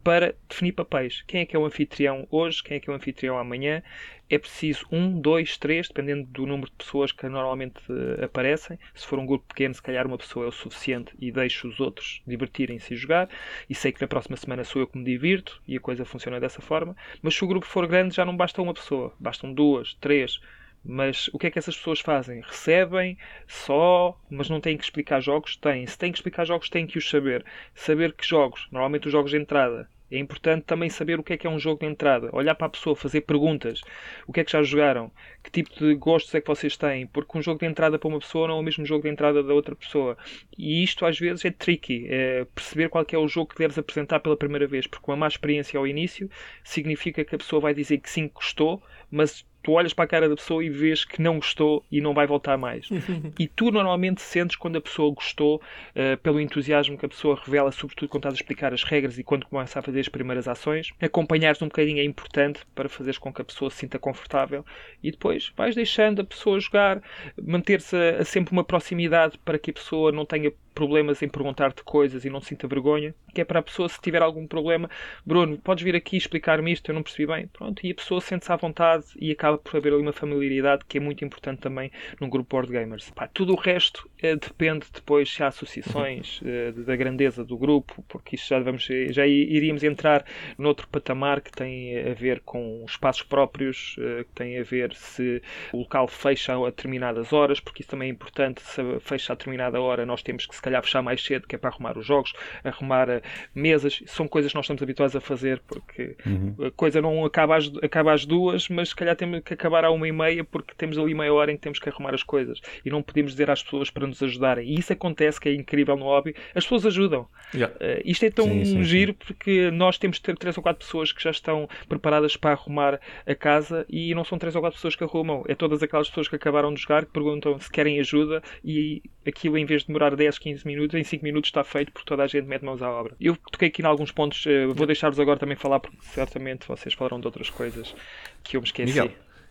para definir papéis. Quem é que é o anfitrião hoje, quem é que é o anfitrião amanhã. É preciso um, dois, três, dependendo do número de pessoas que normalmente uh, aparecem. Se for um grupo pequeno, se calhar uma pessoa é o suficiente e deixo os outros divertirem-se e jogar. E sei que na próxima semana sou eu que me divirto e a coisa funciona dessa forma. Mas se o grupo for grande, já não basta uma pessoa, bastam duas, três. Mas o que é que essas pessoas fazem? Recebem só, mas não têm que explicar jogos? Têm. Se têm que explicar jogos, têm que os saber. Saber que jogos, normalmente os jogos de entrada, é importante também saber o que é que é um jogo de entrada, olhar para a pessoa, fazer perguntas. O que é que já jogaram? Que tipo de gostos é que vocês têm? Porque um jogo de entrada para uma pessoa não é o mesmo jogo de entrada da outra pessoa. E isto às vezes é tricky, é perceber qual é o jogo que deves apresentar pela primeira vez, porque uma má experiência ao início significa que a pessoa vai dizer que sim, gostou, mas tu olhas para a cara da pessoa e vês que não gostou e não vai voltar mais. e tu normalmente sentes quando a pessoa gostou, uh, pelo entusiasmo que a pessoa revela, sobretudo quando estás a explicar as regras e quando começa a fazer as primeiras ações. Acompanhares um bocadinho é importante para fazeres com que a pessoa se sinta confortável e depois vais deixando a pessoa jogar, manter-se sempre uma proximidade para que a pessoa não tenha problemas em perguntar-te coisas e não sinta vergonha, que é para a pessoa, se tiver algum problema, Bruno, podes vir aqui explicar-me isto, eu não percebi bem. Pronto, e a pessoa sente-se à vontade e acaba por haver ali uma familiaridade que é muito importante também num grupo board gamers. Pá, tudo o resto eh, depende depois se há associações eh, da grandeza do grupo, porque isso já vamos já iríamos entrar noutro patamar que tem a ver com espaços próprios, eh, que tem a ver se o local fecha a determinadas horas, porque isso também é importante, se fecha a determinada hora nós temos que se calhar fechar mais cedo, que é para arrumar os jogos, arrumar uh, mesas. São coisas que nós estamos habituados a fazer, porque uhum. a coisa não acaba às, acaba às duas, mas se calhar temos que acabar à uma e meia, porque temos ali meia hora em que temos que arrumar as coisas. E não podemos dizer às pessoas para nos ajudarem. E isso acontece, que é incrível no hobby. As pessoas ajudam. Yeah. Uh, isto é tão sim, sim, giro, sim. porque nós temos de ter três ou quatro pessoas que já estão preparadas para arrumar a casa e não são três ou quatro pessoas que arrumam. É todas aquelas pessoas que acabaram de jogar que perguntam se querem ajuda e aquilo, em vez de demorar 10, 15 15 minutos, em 5 minutos está feito porque toda a gente mete mãos à obra. Eu toquei aqui em alguns pontos, eh, vou deixar-vos agora também falar porque certamente vocês falaram de outras coisas que eu me esqueci. Miguel.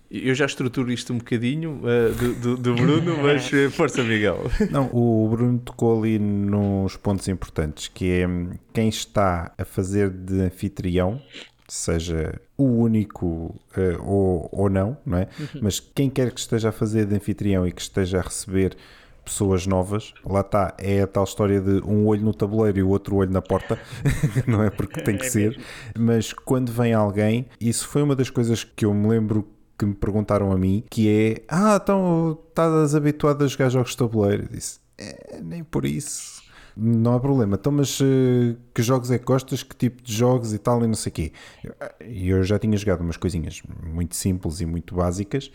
Eu já estruturo isto um bocadinho uh, do, do, do, Bruno, mas uh, força, Miguel. Não, o Bruno tocou ali nos pontos importantes, que é quem está a fazer de anfitrião, seja o único uh, ou, ou não, não é? Uhum. Mas quem quer que esteja a fazer de anfitrião e que esteja a receber pessoas novas. Lá está, é a tal história de um olho no tabuleiro e o outro olho na porta, não é porque tem que é ser, mas quando vem alguém, isso foi uma das coisas que eu me lembro que me perguntaram a mim, que é, ah, então estás habituado a jogar jogos de tabuleiro? Eu disse, é, nem por isso. Não há problema. Então, mas uh, que jogos é que gostas? Que tipo de jogos e tal e não sei o quê? E eu, eu já tinha jogado umas coisinhas muito simples e muito básicas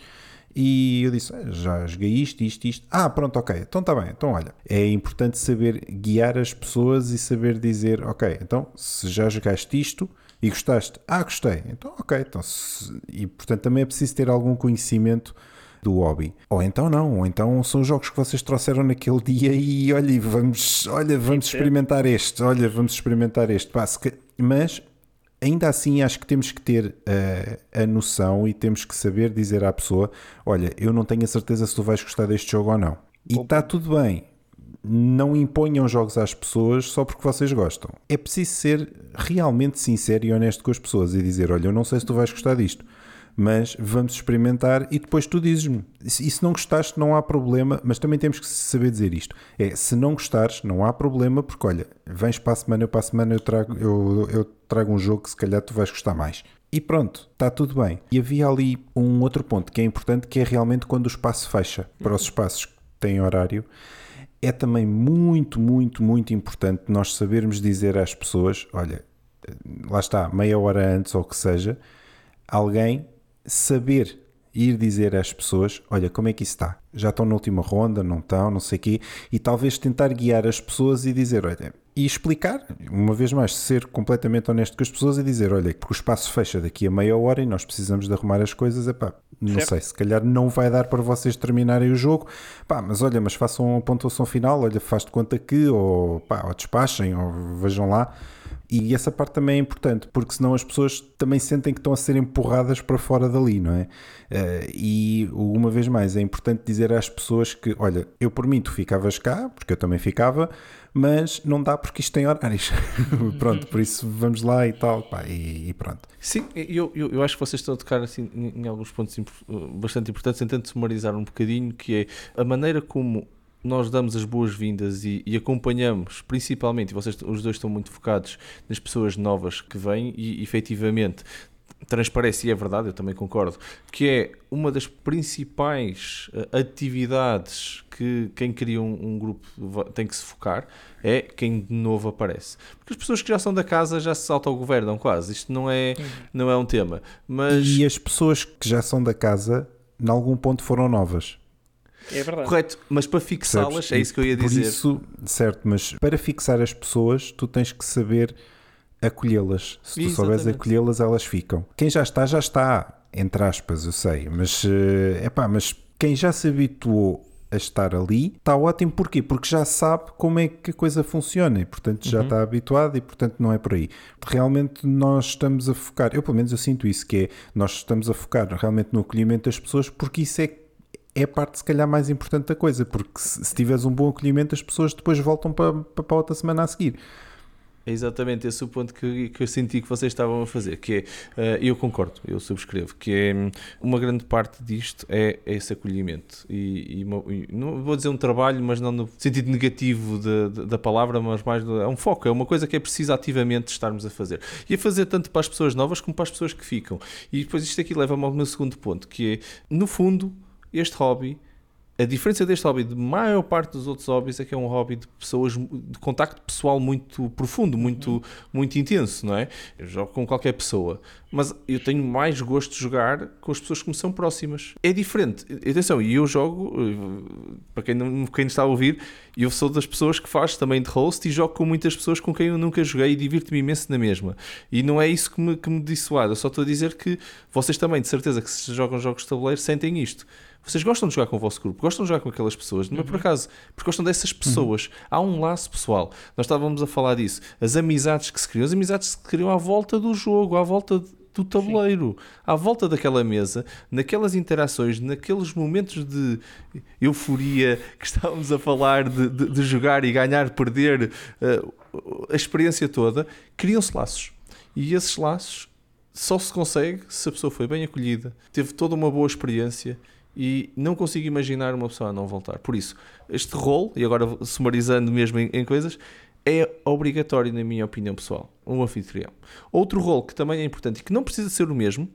e eu disse: ah, já joguei isto, isto, isto. Ah, pronto, ok, então está bem. Então olha, é importante saber guiar as pessoas e saber dizer: ok, então se já jogaste isto e gostaste, ah, gostei, então ok. Então, se... E portanto também é preciso ter algum conhecimento do hobby. Ou então não, ou então são jogos que vocês trouxeram naquele dia e olha, vamos, olha, vamos experimentar este, olha, vamos experimentar este. Pá, mas ainda assim acho que temos que ter uh, a noção e temos que saber dizer à pessoa: olha, eu não tenho a certeza se tu vais gostar deste jogo ou não. E está tudo bem. Não imponham jogos às pessoas só porque vocês gostam. É preciso ser realmente sincero e honesto com as pessoas e dizer: Olha, eu não sei se tu vais gostar disto, mas vamos experimentar e depois tu dizes-me. E se não gostaste, não há problema, mas também temos que saber dizer isto: é se não gostares, não há problema, porque olha, vens para a semana, eu para a semana eu trago, eu, eu trago um jogo que se calhar tu vais gostar mais. E pronto, está tudo bem. E havia ali um outro ponto que é importante, que é realmente quando o espaço fecha para os espaços que têm horário é também muito, muito, muito importante nós sabermos dizer às pessoas: olha, lá está, meia hora antes ou o que seja, alguém saber ir dizer às pessoas: olha, como é que isso está? Já estão na última ronda, não estão, não sei o quê, e talvez tentar guiar as pessoas e dizer: olha, e explicar, uma vez mais, ser completamente honesto com as pessoas e dizer: olha, porque o espaço fecha daqui a meia hora e nós precisamos de arrumar as coisas, é pá, não certo. sei, se calhar não vai dar para vocês terminarem o jogo, pá, mas olha, mas façam a pontuação final, olha, faz de conta que, ou pá, ou despachem, ou vejam lá. E essa parte também é importante, porque senão as pessoas também sentem que estão a ser empurradas para fora dali, não é? Uh, e uma vez mais, é importante dizer às pessoas que, olha, eu por mim tu ficavas cá, porque eu também ficava, mas não dá porque isto tem horários. pronto, por isso vamos lá e tal, pá, e, e, pronto. Sim, eu, eu, eu, acho que vocês estão a tocar assim, em, em alguns pontos bastante importantes, tentando sumarizar um bocadinho, que é a maneira como nós damos as boas-vindas e, e, acompanhamos, principalmente, e vocês os dois estão muito focados nas pessoas novas que vêm e efetivamente transparece, e é verdade, eu também concordo, que é uma das principais uh, atividades que quem cria um, um, grupo tem que se focar, é quem de novo aparece. Porque as pessoas que já são da casa já se autogovernam quase, isto não é, não é um tema. Mas... E as pessoas que já são da casa, em algum ponto foram novas. É verdade. Correto, mas para fixá-las, é isso que eu ia dizer. Por isso, certo, mas para fixar as pessoas, tu tens que saber acolhê-las. Se tu Exatamente. souberes acolhê-las, elas ficam. Quem já está, já está, entre aspas, eu sei, mas é uh, pá, mas quem já se habituou a estar ali, está ótimo. Porquê? Porque já sabe como é que a coisa funciona e, portanto, já uhum. está habituado e, portanto, não é por aí. Realmente nós estamos a focar, eu pelo menos eu sinto isso, que é, nós estamos a focar realmente no acolhimento das pessoas porque isso é é a parte se calhar mais importante da coisa, porque se, se tiveres um bom acolhimento as pessoas depois voltam para, para a outra semana a seguir. É exatamente esse o ponto que, que eu senti que vocês estavam a fazer, que é, uh, eu concordo, eu subscrevo, que é hum, uma grande parte disto é, é esse acolhimento. E, e, não vou dizer um trabalho, mas não no sentido negativo de, de, da palavra, mas mais é um foco, é uma coisa que é preciso ativamente estarmos a fazer. E a fazer tanto para as pessoas novas como para as pessoas que ficam. E depois isto aqui leva-me ao meu segundo ponto, que é, no fundo, este hobby a diferença deste hobby de maior parte dos outros hobbies é que é um hobby de pessoas de contacto pessoal muito profundo, muito, uhum. muito intenso, não é? Eu jogo com qualquer pessoa, mas eu tenho mais gosto de jogar com as pessoas que me são próximas. É diferente. Atenção, e eu jogo, eh, para quem não, quem está a ouvir, eu sou das pessoas que faz também de host e jogo com muitas pessoas com quem eu nunca joguei e divirto-me imenso na mesma. E não é isso que me, que me dissuade, eu só estou a dizer que vocês também, de certeza, que se jogam jogos de tabuleiro, sentem isto vocês gostam de jogar com o vosso grupo, gostam de jogar com aquelas pessoas, não é por uhum. acaso, porque gostam dessas pessoas. Uhum. Há um laço pessoal. Nós estávamos a falar disso. As amizades que se criam, as amizades que se criam à volta do jogo, à volta do tabuleiro, Sim. à volta daquela mesa, naquelas interações, naqueles momentos de euforia que estávamos a falar de, de, de jogar e ganhar, perder, uh, a experiência toda, criam-se laços. E esses laços só se consegue se a pessoa foi bem acolhida, teve toda uma boa experiência e não consigo imaginar uma pessoa a não voltar. Por isso, este rol, e agora sumarizando mesmo em, em coisas, é obrigatório, na minha opinião pessoal, um anfitrião. Outro rol que também é importante e que não precisa ser o mesmo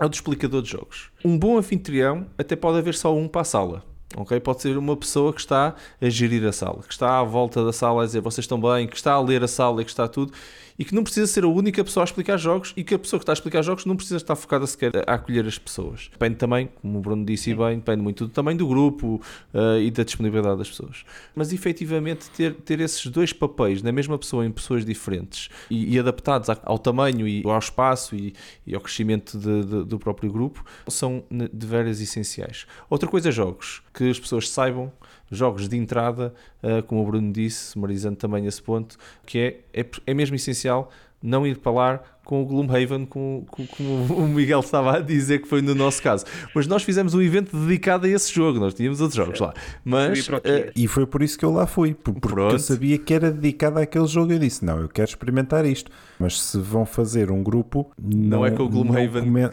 é o do explicador de jogos. Um bom anfitrião até pode haver só um para a sala. Okay? Pode ser uma pessoa que está a gerir a sala, que está à volta da sala a dizer vocês estão bem, que está a ler a sala e que está tudo e que não precisa ser a única pessoa a explicar jogos e que a pessoa que está a explicar jogos não precisa estar focada sequer a acolher as pessoas. Depende também, como o Bruno disse bem, depende muito do tamanho do grupo uh, e da disponibilidade das pessoas. Mas efetivamente ter, ter esses dois papéis na mesma pessoa em pessoas diferentes e, e adaptados ao tamanho e ao espaço e, e ao crescimento de, de, do próprio grupo são de veras essenciais. Outra coisa é jogos, que as pessoas saibam jogos de entrada, uh, como o Bruno disse, marizando também esse ponto, que é, é, é mesmo essencial não ir para lá com o Gloomhaven, como, como, o Miguel estava a dizer que foi no nosso caso. Mas nós fizemos um evento dedicado a esse jogo, nós tínhamos outros jogos lá. Mas, uh, e foi por isso que eu lá fui, porque Pronto. eu sabia que era dedicado àquele jogo. Eu disse: Não, eu quero experimentar isto. Mas se vão fazer um grupo, não, não é com o Gloomhaven. Come...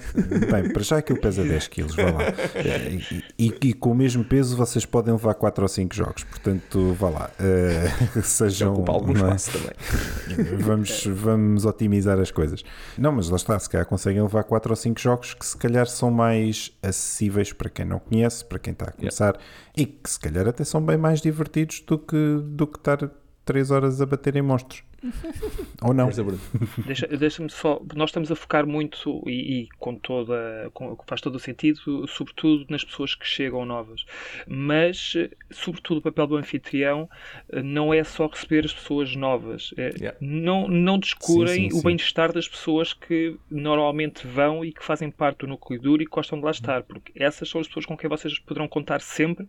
Bem, para já aquilo pesa 10 kg, vá lá. E, e, e, com o mesmo peso vocês podem levar 4 ou 5 jogos, portanto, vá lá. Uh, sejam. Alguns é? também. Vamos, vamos otimizar as coisas. Não, mas lá está, se calhar conseguem levar 4 ou 5 jogos que se calhar são mais acessíveis para quem não conhece, para quem está a começar yeah. e que se calhar até são bem mais divertidos do que, do que estar 3 horas a bater em monstros. Ou não? Deixa-me deixa só. Nós estamos a focar muito e, e com toda. Com, faz todo o sentido, sobretudo nas pessoas que chegam novas. Mas, sobretudo, o papel do anfitrião eh, não é só receber as pessoas novas. É, yeah. não, não descurem sim, sim, o bem-estar das pessoas que normalmente vão e que fazem parte do núcleo duro e que gostam de lá estar. Porque essas são as pessoas com quem vocês poderão contar sempre.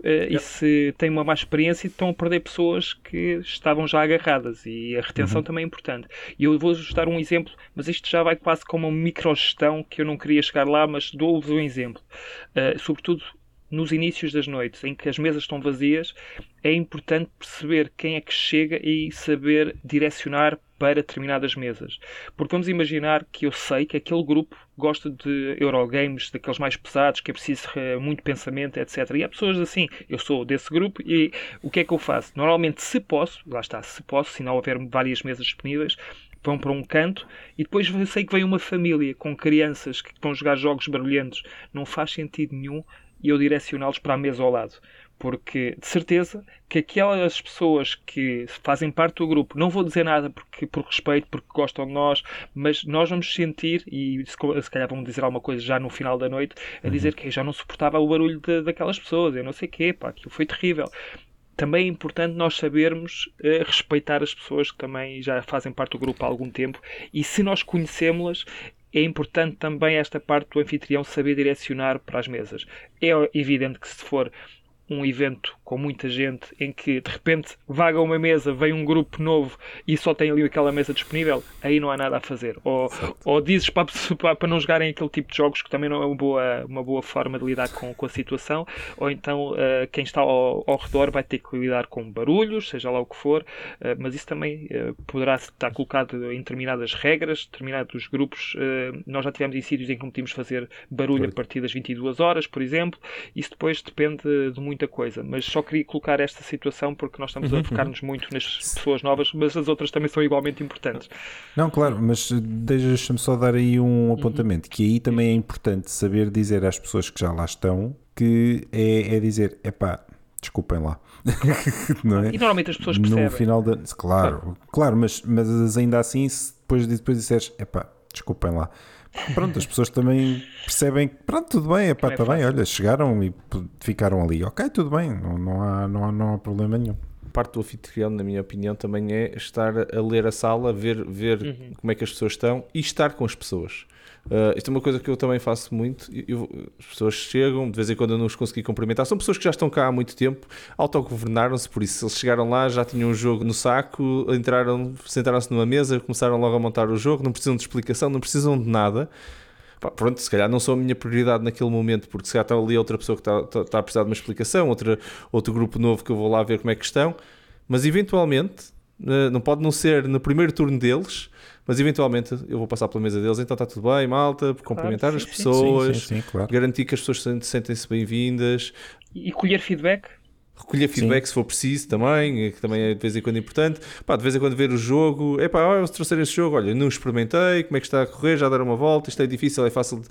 Uh, yeah. E se têm uma má experiência, estão a perder pessoas que estavam já agarradas. E a retenção uhum. também é importante. E eu vou dar um exemplo, mas isto já vai quase como uma microgestão que eu não queria chegar lá, mas dou-vos um exemplo. Uh, sobretudo nos inícios das noites, em que as mesas estão vazias, é importante perceber quem é que chega e saber direcionar para determinadas mesas. Porque vamos imaginar que eu sei que aquele grupo gosta de Eurogames, daqueles mais pesados, que é preciso eh, muito pensamento, etc. E há pessoas assim, eu sou desse grupo e o que é que eu faço? Normalmente, se posso, lá está, se posso, se não houver várias mesas disponíveis, vão para um canto e depois sei que vem uma família com crianças que vão jogar jogos barulhentos. Não faz sentido nenhum eu direcioná-los para a mesa ao lado. Porque de certeza que aquelas pessoas que fazem parte do grupo, não vou dizer nada porque, por respeito, porque gostam de nós, mas nós vamos sentir, e se calhar vão dizer alguma coisa já no final da noite, a uhum. dizer que já não suportava o barulho de, daquelas pessoas, eu não sei o quê, pá, aquilo foi terrível também é importante nós sabermos uh, respeitar as pessoas que também já fazem parte do grupo há algum tempo e se nós conhecemos-las é importante também esta parte do anfitrião saber direcionar para as mesas. É evidente que se for um evento com muita gente em que de repente vaga uma mesa, vem um grupo novo e só tem ali aquela mesa disponível, aí não há nada a fazer. Ou, ou dizes para, para não jogarem aquele tipo de jogos que também não é uma boa, uma boa forma de lidar com, com a situação, ou então uh, quem está ao, ao, redor vai ter que lidar com barulhos, seja lá o que for, uh, mas isso também uh, poderá estar colocado em determinadas regras, determinados grupos. nós já tivemos em sítios em que não tínhamos fazer barulho a partir das 22 horas, por exemplo, isso depois depende de muita coisa, mas só queria colocar esta situação porque nós estamos a uhum, focar-nos uhum. muito nas pessoas novas, mas as outras também são igualmente importantes. Não, claro, mas deixa-me só dar aí um uhum. apontamento, que aí também é importante saber dizer às pessoas que já lá estão que é, é dizer, epá, desculpem lá. não é? E normalmente as pessoas percebem. No final da. Claro, claro, mas, mas ainda assim, se depois, depois disseres, epá, desculpem lá. Pronto, as pessoas também percebem que, pronto, tudo bem, epá, está é bem, olha, chegaram e ficaram ali, ok, tudo bem, não, não, há, não, há, não há problema nenhum parte do anfitrião, na minha opinião, também é estar a ler a sala, ver, ver uhum. como é que as pessoas estão e estar com as pessoas. Uh, isto é uma coisa que eu também faço muito. Eu, as pessoas chegam, de vez em quando eu não os consegui cumprimentar. São pessoas que já estão cá há muito tempo, autogovernaram-se, por isso, eles chegaram lá, já tinham um jogo no saco, entraram, sentaram-se numa mesa, começaram logo a montar o jogo, não precisam de explicação, não precisam de nada. Pá, pronto, se calhar não sou a minha prioridade naquele momento, porque se calhar está ali outra pessoa que está, está, está a precisar de uma explicação, outra, outro grupo novo que eu vou lá ver como é que estão, mas eventualmente, eh, não pode não ser no primeiro turno deles, mas eventualmente eu vou passar pela mesa deles, então está tudo bem, malta, cumprimentar claro, sim, as pessoas, sim, sim, claro. garantir que as pessoas sentem-se bem-vindas. E colher feedback? Recolher feedback se for preciso também, que também é de vez em quando importante. Pá, de vez em quando ver o jogo, é pá, se trouxer esse jogo, olha, não experimentei, como é que está a correr, já dar uma volta, isto é difícil, é fácil. De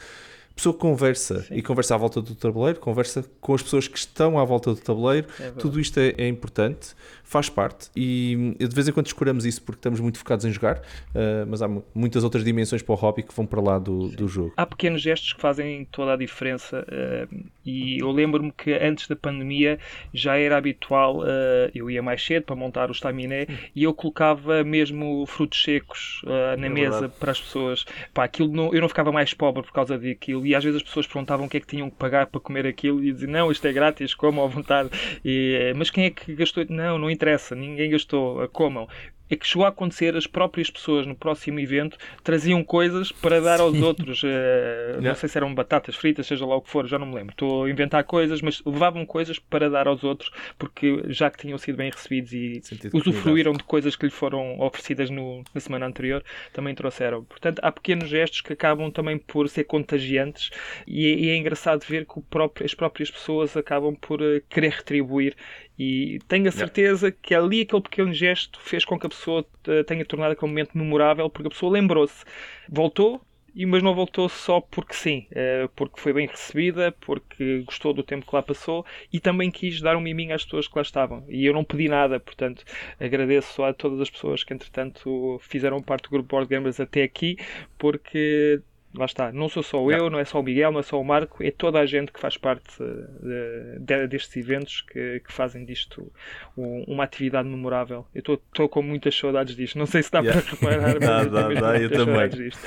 pessoa conversa Sim. e conversa à volta do tabuleiro, conversa com as pessoas que estão à volta do tabuleiro, é tudo isto é, é, importante, faz parte e de vez em quando escuramos isso porque estamos muito focados em jogar, uh, mas há muitas outras dimensões para o hobby que vão para lá do, do jogo. Há pequenos gestos que fazem toda a diferença uh, e eu lembro-me que antes da pandemia já era habitual, uh, eu ia mais cedo para montar o estaminé hum. e eu colocava mesmo frutos secos na é mesa verdade. para as pessoas. Pá, aquilo não, eu não ficava mais pobre por causa daquilo e às vezes as pessoas perguntavam o que é que tinham que pagar para comer aquilo e diziam, não, isto é grátis, comam à vontade. E, eh, mas quem é que gastou? Não, não interessa, ninguém gastou, comam é que chegou a acontecer as próprias pessoas no próximo evento traziam coisas para dar aos outros. Uh, não sei se eram batatas fritas, seja lá o que for, já não me lembro. Estou a inventar coisas, mas levavam coisas para dar aos outros porque já que tinham sido bem recebidos e Sentido usufruíram de coisas que lhe foram oferecidas no, na semana anterior, também trouxeram. Portanto, há pequenos gestos que acabam também por ser contagiantes e, é, e é engraçado ver que próprio, as próprias pessoas acabam por uh, querer retribuir e tenho a certeza yeah. que ali aquele pequeno gesto fez com que a pessoa eh, tenha tornado aquele momento memorável, porque a pessoa lembrou-se, voltou, mas não voltou só porque sim, eh, porque foi bem recebida, porque gostou do tempo que lá passou e também quis dar um miminho às pessoas que lá estavam. E eu não pedi nada, portanto agradeço a todas as pessoas que entretanto fizeram parte do grupo Board Gamers até aqui, porque lá está, não sou só eu, não é só o Miguel, não é só o Marco, é toda a gente que faz parte de, de, destes eventos que, que fazem disto um, uma atividade memorável. Eu estou com muitas saudades disto, não sei se dá yeah. para reparar, mas dá, dá, dá, eu também. Disto.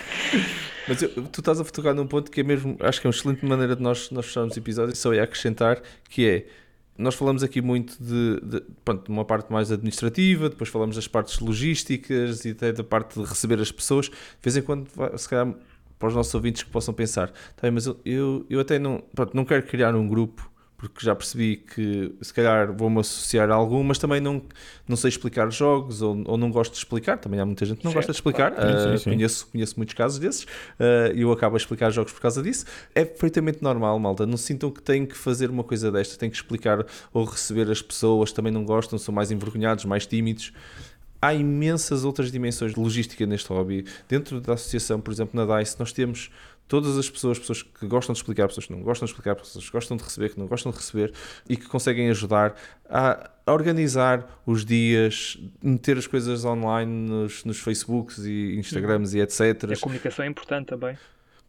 Mas eu, tu estás a fotocar num ponto que é mesmo, acho que é uma excelente maneira de nós, nós fecharmos o episódio, só ia acrescentar que é nós falamos aqui muito de, de, pronto, de, uma parte mais administrativa, depois falamos das partes logísticas e até da parte de receber as pessoas. De vez em quando, se calhar, para os nossos ouvintes que possam pensar, tá mas eu, eu, eu até não, pronto, não quero criar um grupo porque já percebi que se calhar vou-me associar a algum, mas também não, não sei explicar jogos ou, ou não gosto de explicar. Também há muita gente que não gosta de explicar. Claro. Uh, sim, sim. Conheço, conheço muitos casos desses uh, e eu acabo a explicar jogos por causa disso. É perfeitamente normal, malta. Não sintam que têm que fazer uma coisa desta, têm que explicar ou receber as pessoas. Também não gostam, são mais envergonhados, mais tímidos há imensas outras dimensões de logística neste hobby. Dentro da associação, por exemplo, na DICE, nós temos todas as pessoas, pessoas que gostam de explicar, pessoas que não gostam de explicar, pessoas que gostam de receber, que não gostam de receber e que conseguem ajudar a organizar os dias, meter as coisas online nos, nos Facebooks e Instagrams e etc. a comunicação é importante também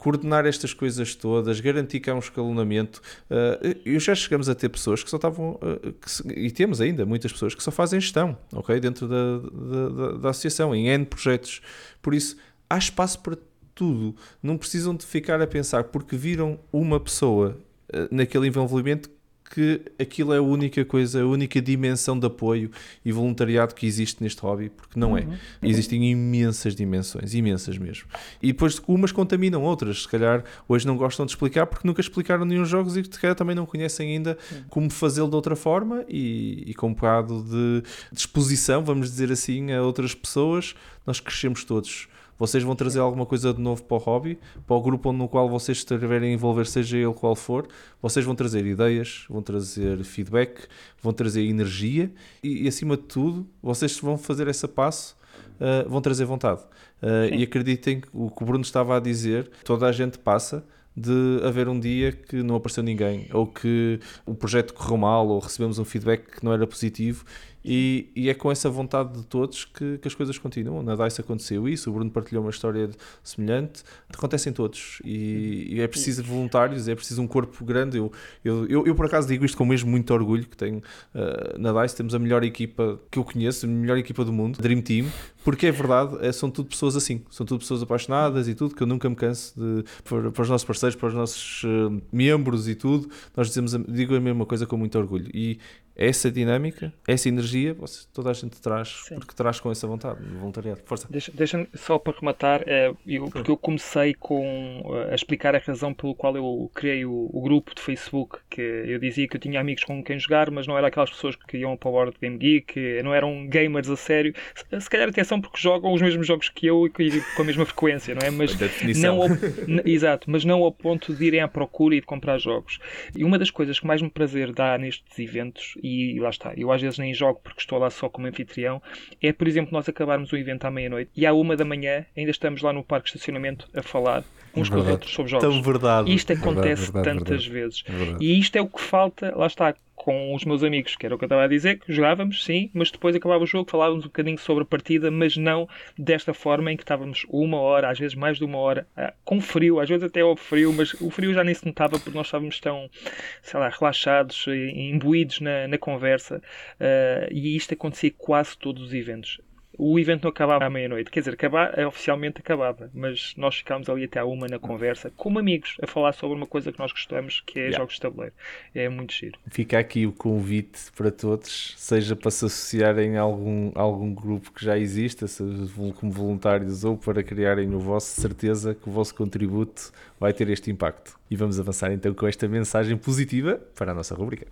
coordenar estas coisas todas, garantir que há um escalonamento. Uh, e já chegamos a ter pessoas que só estavam, uh, que, e temos ainda muitas pessoas que só fazem gestão, ok? Dentro da, da, da, da associação, em N projetos. Por isso, há espaço para tudo. Não precisam de ficar a pensar porque viram uma pessoa uh, naquele envolvimento que aquilo é a única coisa, a única dimensão de apoio e voluntariado que existe neste hobby, porque não é. uhum. Existem imensas dimensões, imensas mesmo. E depois umas contaminam outras, se calhar hoje não gostam de explicar porque nunca explicaram nenhum jogo e se calhar também não conhecem ainda como fazê-lo de outra forma e, e com um bocado de disposição, vamos dizer assim, a outras pessoas, nós crescemos todos vocês vão trazer alguma coisa de novo para o hobby, para o grupo no qual vocês estiverem a envolver, seja ele qual for. Vocês vão trazer ideias, vão trazer feedback, vão trazer energia e, e acima de tudo, vocês vão fazer essa passo, uh, vão trazer vontade. Uh, e acreditem que o que o Bruno estava a dizer, toda a gente passa de haver um dia que não apareceu ninguém, ou que o projeto correu mal, ou recebemos um feedback que não era positivo e, e, é com essa vontade de todos que, que, as coisas continuam. Na DICE aconteceu isso, o Bruno partilhou uma história semelhante. Acontecem todos e, e é preciso voluntários, é preciso um corpo grande. Eu, eu, eu, eu, por acaso digo isto com mesmo muito orgulho que tenho uh, na DICE, temos a melhor equipa que eu conheço, a melhor equipa do mundo, Dream Team, porque é verdade, é, são tudo pessoas assim, são tudo pessoas apaixonadas e tudo, que eu nunca me canso de, para, para os nossos parceiros, para os nossos uh, membros e tudo, nós dizemos, digo a mesma coisa com muito orgulho. E essa dinâmica, essa energia, você, toda a gente traz, Sim. porque traz com essa vontade, voluntariado. Força. Deixa-me deixa só para rematar, é, eu, porque eu comecei com uh, a explicar a razão pelo qual eu criei o, o, grupo de Facebook, que eu dizia que eu tinha amigos com quem jogar, mas não era aquelas pessoas que iam para o Board Game Geek, não eram gamers a sério. Se, se calhar atenção porque jogam os mesmos jogos que eu e com a mesma frequência, não é? Mas não ao, exato, mas não ao ponto de irem à procura e de comprar jogos. E uma das coisas que mais me prazer dá nestes eventos e lá está, eu às vezes nem jogo porque estou lá só como anfitrião, é por exemplo nós acabarmos o evento à meia-noite e à uma da manhã ainda estamos lá no parque de estacionamento a falar uns com os outros sobre jogos. Tão verdade. Isto acontece verdade, tantas verdade. vezes. É verdade. E isto é o que falta, lá está, com os meus amigos, que era o que eu estava a dizer, que jogávamos, sim, mas depois acabava o jogo, falávamos um bocadinho sobre a partida, mas não desta forma em que estávamos uma hora, às vezes mais de uma hora, com frio, às vezes até ao frio, mas o frio já nem se notava porque nós estávamos tão, sei lá, relaxados, e imbuídos na, na conversa, ah, e isto acontecia quase todos os eventos. O evento não acabava à meia-noite, quer dizer, acabar, oficialmente acabava, mas nós ficámos ali até à uma na conversa, como amigos, a falar sobre uma coisa que nós gostamos, que é Yeah. jogos de tabuleiro. É muito giro. Fica aqui o convite para todos, seja para se associarem a algum, a algum grupo que já exista, seja como voluntários ou para criarem o vosso, certeza que o vosso contributo vai ter este impacto. E vamos avançar então com esta mensagem positiva para a nossa rubrica.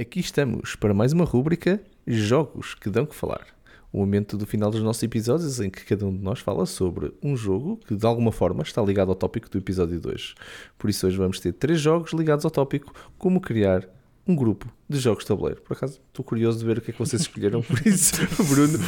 Aqui estamos para mais uma rúbrica Jogos que dão que falar. O momento do final dos nossos episódios em que cada um de nós fala sobre um jogo que de alguma forma está ligado ao tópico do episódio 2. Por isso hoje vamos ter três jogos ligados ao tópico como criar um grupo de jogos de tabuleiro. Por acaso estou curioso de ver o que é que vocês escolheram, por isso, Bruno,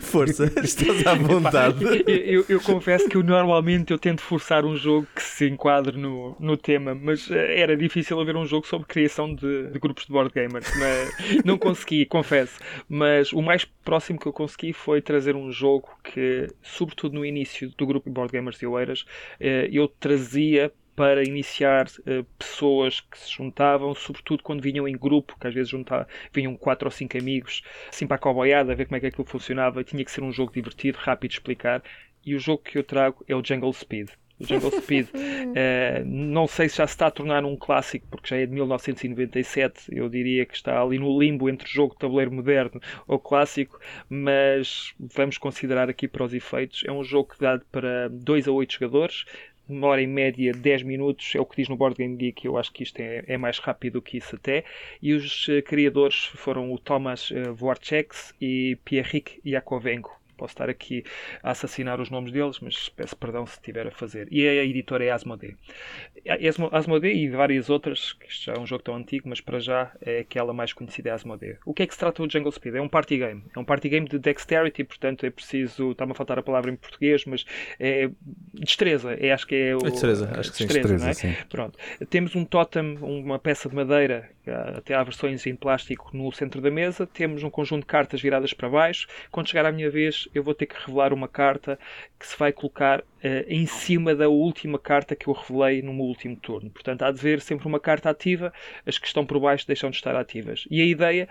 força, estás à vontade. Eu, eu- eu confesso que eu normalmente eu tento forçar um jogo que se enquadre no, no tema, mas eh, era difícil haver um jogo sobre criação de, de grupos de board gamers. Mas não consegui, confesso. Mas o mais próximo que eu consegui foi trazer um jogo que, sobretudo no início do grupo de board gamers de Oeiras, eh, eu trazia para iniciar eh, pessoas que se juntavam, sobretudo quando vinham em grupo, que às vezes juntavam, vinham quatro ou cinco amigos, assim para a coboiada, a ver como é que aquilo funcionava, e tinha que ser um jogo divertido, rápido de explicar, e o jogo que eu trago é o Jungle Speed. O Jungle Speed, eh, não sei se já se está a tornar um clássico, porque já é de 1997, eu diria que está ali no limbo entre jogo de tabuleiro moderno ou clássico, mas vamos considerar aqui para os efeitos. É um jogo que dá para 2 a 8 jogadores, demora em média 10 minutos, é o que diz no Board Game Geek, eu acho que isto é, é mais rápido que isso até. E os eh, criadores foram o Thomas uh, Vorcheks e Pierrick Yakovenko. Posso estar aqui a assassinar os nomes deles, mas peço perdão se estiver a fazer. E a editora é Asmodee. Asmo- Asmodee e várias outras, que já é um jogo tão antigo, mas para já é aquela mais conhecida é Asmodee. O que é que se trata o Jungle Speed? É um party game. É um party game de dexterity, portanto é preciso, está-me a faltar a palavra em português, mas é destreza. É, acho que é o... É destreza, acho que sim, destreza, não é? Destreza, sim. Pronto. Temos um totem, uma peça de madeira, ah, até há versões em plástico no centro da mesa. Temos um conjunto de cartas viradas para baixo. Quando chegar à minha vez, eu vou ter que revelar uma carta que se vai colocar ah, em cima da última carta que eu revelei no meu último turno. Portanto, há de haver sempre uma carta ativa, as que estão por baixo deixam de estar ativas. E a ideia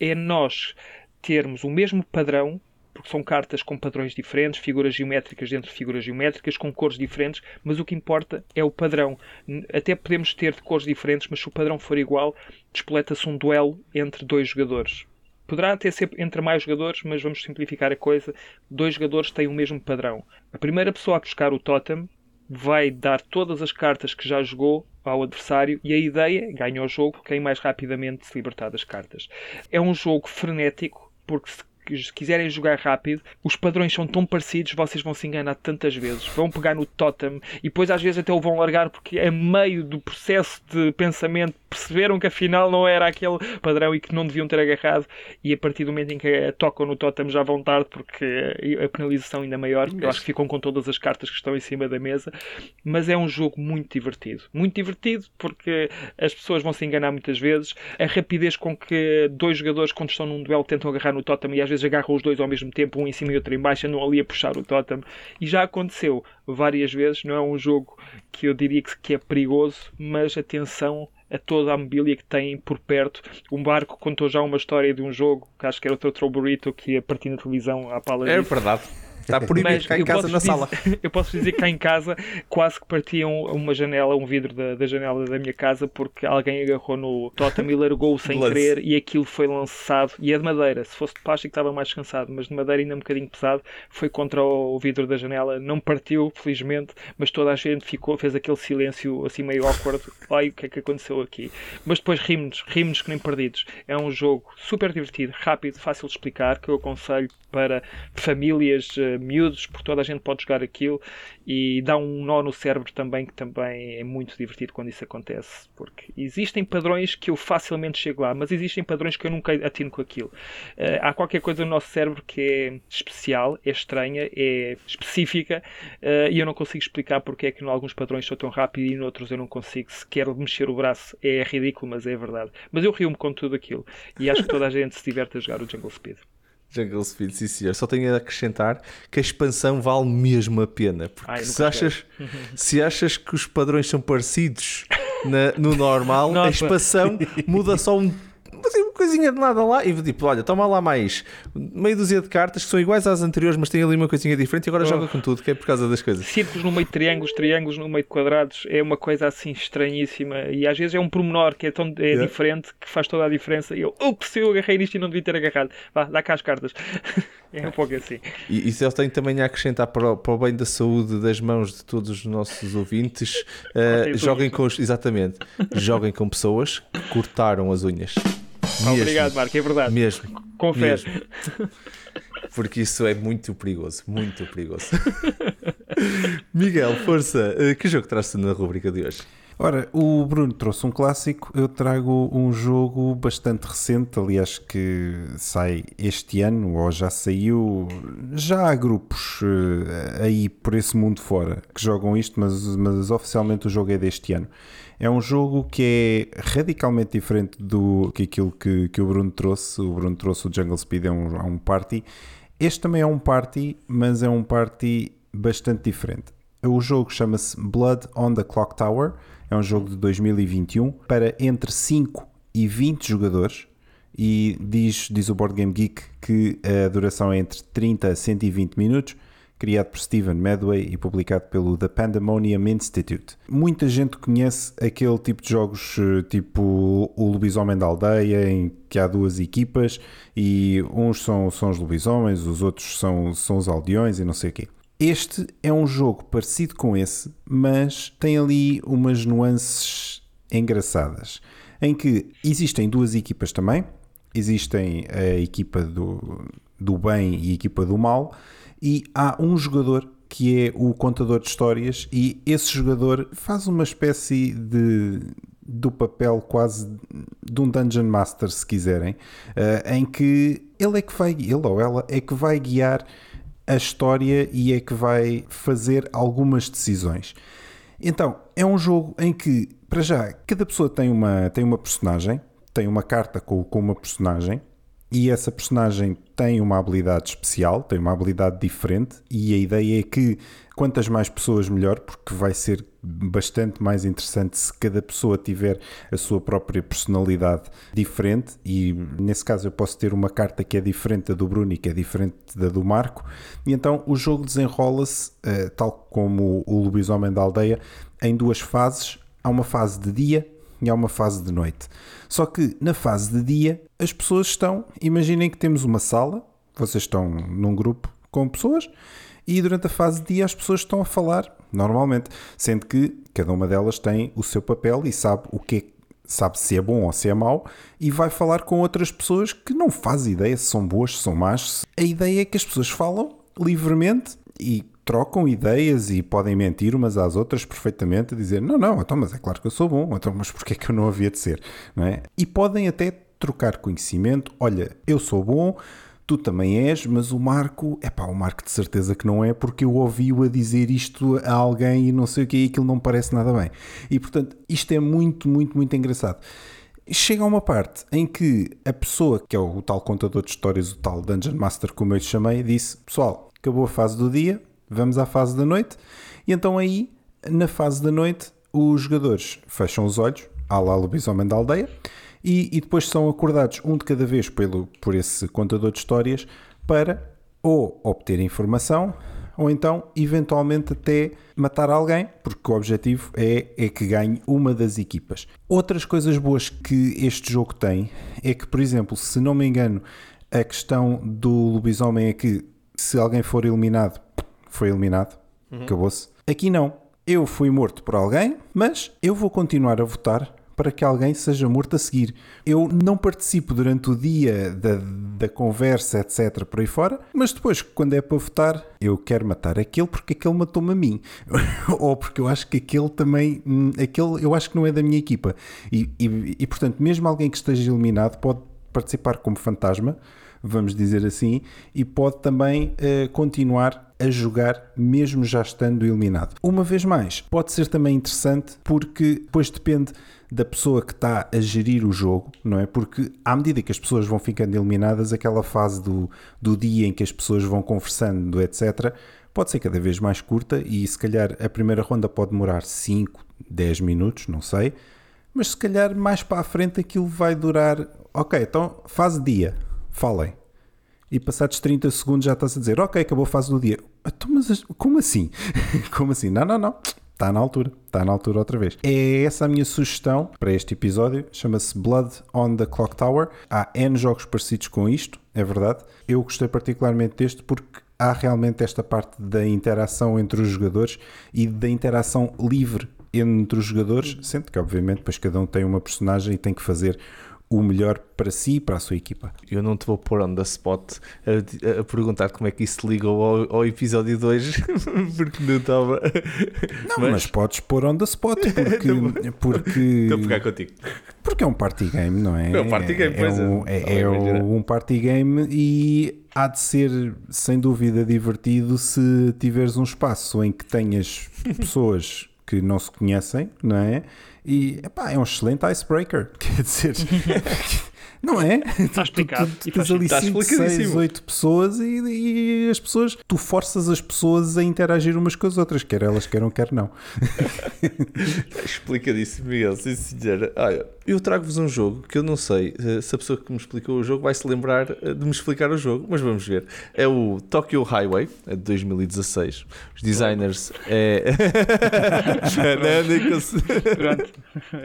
é nós termos o mesmo padrão porque são cartas com padrões diferentes, figuras geométricas dentro de figuras geométricas, com cores diferentes, mas o que importa é o padrão. Até podemos ter de cores diferentes, mas se o padrão for igual, despoleta-se um duelo entre dois jogadores. Poderá até ser entre mais jogadores, mas vamos simplificar a coisa. Dois jogadores têm o mesmo padrão. A primeira pessoa a buscar o totem vai dar todas as cartas que já jogou ao adversário e a ideia, ganha o jogo, quem mais rapidamente se libertar das cartas. É um jogo frenético, porque se se quiserem jogar rápido, os padrões são tão parecidos, vocês vão se enganar tantas vezes. Vão pegar no totem e depois às vezes até o vão largar porque a meio do processo de pensamento perceberam que afinal não era aquele padrão e que não deviam ter agarrado e a partir do momento em que tocam no totem já vão tarde porque a penalização ainda é maior, eu acho que ficam com todas as cartas que estão em cima da mesa, mas é um jogo muito divertido. Muito divertido porque as pessoas vão se enganar muitas vezes, a rapidez com que dois jogadores quando estão num duelo tentam agarrar no totem e às vezes agarram os dois ao mesmo tempo, um em cima e outro em baixo, andam ali a puxar o totem. E já aconteceu várias vezes, não é um jogo que eu diria que, é perigoso, mas atenção a toda a mobília que tem por perto. Um barco contou já uma história de um jogo, que acho que era o Totoro Burrito, que ia partir na televisão à pala É disso. verdade. Está proibido cá em eu casa posso na dizer- sala. eu posso dizer que cá em casa quase que partiam uma janela, um vidro da, da janela da minha casa porque alguém agarrou no totem e largou-o sem querer e aquilo foi lançado. E é de madeira. Se fosse de plástico estava mais descansado, mas de madeira ainda um bocadinho pesado. Foi contra o vidro da janela. Não partiu, felizmente, mas toda a gente ficou, fez aquele silêncio assim meio awkward. Ai, o que é que aconteceu aqui? Mas depois rimos, rimos que nem perdidos. É um jogo super divertido, rápido, fácil de explicar, que eu aconselho para famílias, eh, miúdos, porque toda a gente pode jogar aquilo e dá um nó no cérebro também, que também é muito divertido quando isso acontece, porque existem padrões que eu facilmente chego lá, mas existem padrões que eu nunca atino com aquilo. Uh, há qualquer coisa no nosso cérebro que é especial, é estranha, é específica uh, e eu não consigo explicar porque é que em alguns padrões sou tão rápido e em outros eu não consigo sequer mexer o braço. É ridículo, mas é verdade. Mas eu rio-me com tudo aquilo e acho que toda a gente se diverte a jogar o Jungle Speed. Jungle Speed, sim senhor. Só tenho a acrescentar que a expansão vale mesmo a pena. Porque Ai, se, achas, se achas que os padrões são parecidos na, no normal, Nossa. a expansão muda só um uma coisinha de nada lá e tipo, olha, toma lá mais meia dúzia de cartas que são iguais às anteriores, mas tem ali uma coisinha diferente e agora oh. joga com tudo, que é por causa das coisas. Círculos no meio de triângulos, triângulos no meio de quadrados, é uma coisa assim estranhíssima e às vezes é um pormenor que é tão é yeah. diferente que faz toda a diferença e eu, ups, eu agarrei nisto e não devia ter agarrado. Vá, dá cá as cartas. é um pouco assim. E isso eu tenho também a acrescentar para o, para o bem da saúde das mãos de todos os nossos ouvintes. Uh, joguem com os, exatamente, joguem com pessoas que cortaram as unhas. Mesmo. Obrigado, Marco, é verdade. Mesmo. Confesso. Mesmo. Porque isso é muito perigoso, muito perigoso. Miguel, força, eh, que jogo traz-te na rubrica de hoje? Ora, o Bruno trouxe um clássico, eu trago um jogo bastante recente, aliás que sai este ano, ou já saiu, já há grupos uh, aí por esse mundo fora que jogam isto, mas, mas oficialmente o jogo é deste ano. É um jogo que é radicalmente diferente do que aquilo que, que o Bruno trouxe. O Bruno trouxe o Jungle Speed, é um, é um party. Este também é um party, mas é um party bastante diferente. O jogo chama-se Blood on the Clock Tower. É um jogo de 2021 para entre 5 e 20 jogadores. E diz, diz o Board Game Geek que a duração é entre 30 a 120 minutos criado por Stephen Medway e publicado pelo The Pandemonium Institute. Muita gente conhece aquele tipo de jogos, eh, tipo o Lobisomem da Aldeia, em que há duas equipas e uns são, são os lobisomens, os outros são, são os aldeões e não sei o quê. Este é um jogo parecido com esse, mas tem ali umas nuances engraçadas, em que existem duas equipas também, existem a equipa do, do bem e a equipa do mal, e há um jogador que é o contador de histórias e esse jogador faz uma espécie de do papel quase de um Dungeon Master, se quiserem, uh, em que ele é que vai, ele ou ela é que vai guiar a história e é que vai fazer algumas decisões. Então, é um jogo em que, para já, cada pessoa tem uma, tem uma personagem, tem uma carta com, com uma personagem, e essa personagem tem uma habilidade especial, tem uma habilidade diferente, e a ideia é que quantas mais pessoas, melhor, porque vai ser bastante mais interessante se cada pessoa tiver a sua própria personalidade diferente. E nesse caso, eu posso ter uma carta que é diferente da do Bruno e que é diferente da do Marco, e então o jogo desenrola-se, uh, tal como o Lobisomem da Aldeia, em duas fases. Há uma fase de dia e há uma fase de noite. Só que na fase de dia as pessoas estão, imaginem que temos uma sala, vocês estão num grupo com pessoas e durante a fase de dia as pessoas estão a falar normalmente, sendo que cada uma delas tem o seu papel e sabe o que é, sabe se é bom ou se é mau e vai falar com outras pessoas que não faz ideia se são boas, se são más. A ideia é que as pessoas falam livremente e trocam ideias e podem mentir umas às outras perfeitamente, dizer não, não, então, mas é claro que eu sou bom, então, mas porquê é que eu não havia de ser? Não é? E podem até trocar conhecimento, olha, eu sou bom, tu também és, mas o Marco, é pá, o Marco de certeza que não é, porque eu ouvi-o a dizer isto a alguém e não sei o que, e aquilo não parece nada bem. E portanto, isto é muito, muito, muito engraçado. Chega a uma parte em que a pessoa, que é o tal contador de histórias, o tal Dungeon Master, como eu lhe chamei, disse: Pessoal, acabou a fase do dia, vamos à fase da noite. E então aí, na fase da noite, os jogadores fecham os olhos, à lá lobisomem da aldeia, e, e, depois são acordados um de cada vez pelo, por esse contador de histórias para ou obter informação ou então eventualmente até matar alguém, porque o objetivo é, é que ganhe uma das equipas. Outras coisas boas que este jogo tem é que, por exemplo, se não me engano, a questão do lobisomem é que se alguém for eliminado foi eliminado, uhum. acabou-se. Aqui não. Eu fui morto por alguém, mas eu vou continuar a votar para que alguém seja morto a seguir. Eu não participo durante o dia da, da conversa, etc., por aí fora, mas depois, quando é para votar, eu quero matar aquele porque aquele matou-me a mim. Ou porque eu acho que aquele também, hum, aquele eu acho que não é da minha equipa. E, e, e portanto, mesmo alguém que esteja eliminado pode participar como fantasma, vamos dizer assim, e pode também uh, continuar a jogar mesmo já estando eliminado. Uma vez mais, pode ser também interessante porque depois depende da pessoa que está a gerir o jogo, não é? Porque à medida que as pessoas vão ficando eliminadas, aquela fase do, do dia em que as pessoas vão conversando, etc., pode ser cada vez mais curta e se calhar a primeira ronda pode demorar 5, 10 minutos, não sei, mas se calhar mais para a frente aquilo vai durar. Ok, então fase dia, falem. E passados 30 segundos já está-se a dizer, ok, acabou a fase do dia. Então, mas como assim? como assim? Não, não, não. Está na altura, está na altura outra vez. É essa a minha sugestão para este episódio. Chama-se Blood on the Clock Tower. Há N jogos parecidos com isto, é verdade. Eu gostei particularmente deste porque há realmente esta parte da interação entre os jogadores e da interação livre entre os jogadores, sendo que obviamente depois cada um tem uma personagem e tem que fazer o melhor para si e para a sua equipa. Eu não te vou pôr on the spot a, a perguntar como é que isso ligou ao, ao episódio 2, porque não estava. Não, mas... mas... podes pôr on the spot, porque. porque... Estou a pegar contigo. Porque é um party game, não é? É um party game, é, é um, é, é um party game e há de ser, sem dúvida, divertido se tiveres um espaço em que tenhas pessoas que não se conhecem, não é? E epá, é um excelente icebreaker. Quer dizer, não é? Está explicado. Tu, tu, tu tens ali 5, 6, 8 pessoas e, e, as pessoas, tu forças as pessoas a interagir umas com as outras, quer elas queiram, quer não. Explicadíssimo, Miguel, sim senhora. Olha, eu trago-vos um jogo que eu não sei eh, se a pessoa que me explicou o jogo vai se lembrar eh, de me explicar o jogo, mas vamos ver. É o Tokyo Highway, é de 2016. Os designers é. Pronto,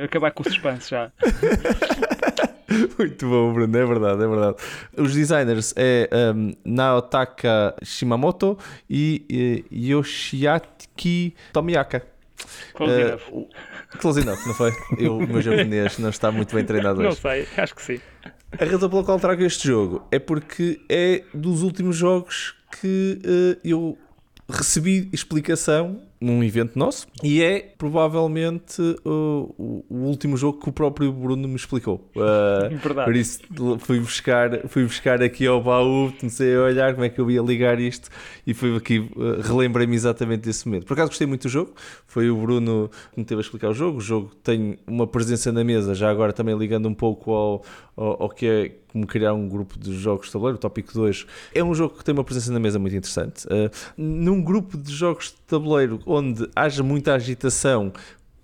acabar com o suspense já. Muito bom, Bruno, é verdade, é verdade. Os designers é um, Naotaka Shimamoto e, e Yoshiaki Tomiyaka. Close uh, enough. Close enough, não foi? Eu, o meu japonês não está muito bem treinado hoje. Não sei, acho que sim. A razão pela qual trago este jogo é porque é dos últimos jogos que uh, eu recebi explicação num evento nosso e é provavelmente uh, o, o, último jogo que o próprio Bruno me explicou. Uh, Verdade. Por isso fui buscar, fui buscar aqui ao baú, comecei a olhar como é que eu ia ligar isto e fui aqui, uh, relembrei-me exatamente desse momento. Por acaso gostei muito do jogo, foi o Bruno que me teve a explicar o jogo. O jogo tem uma presença na mesa, já agora também ligando um pouco ao, ao, ao que é como criar um grupo de jogos de tabuleiro, o Tópico 2. É um jogo que tem uma presença na mesa muito interessante. Uh, num grupo de jogos de tabuleiro onde haja muita agitação,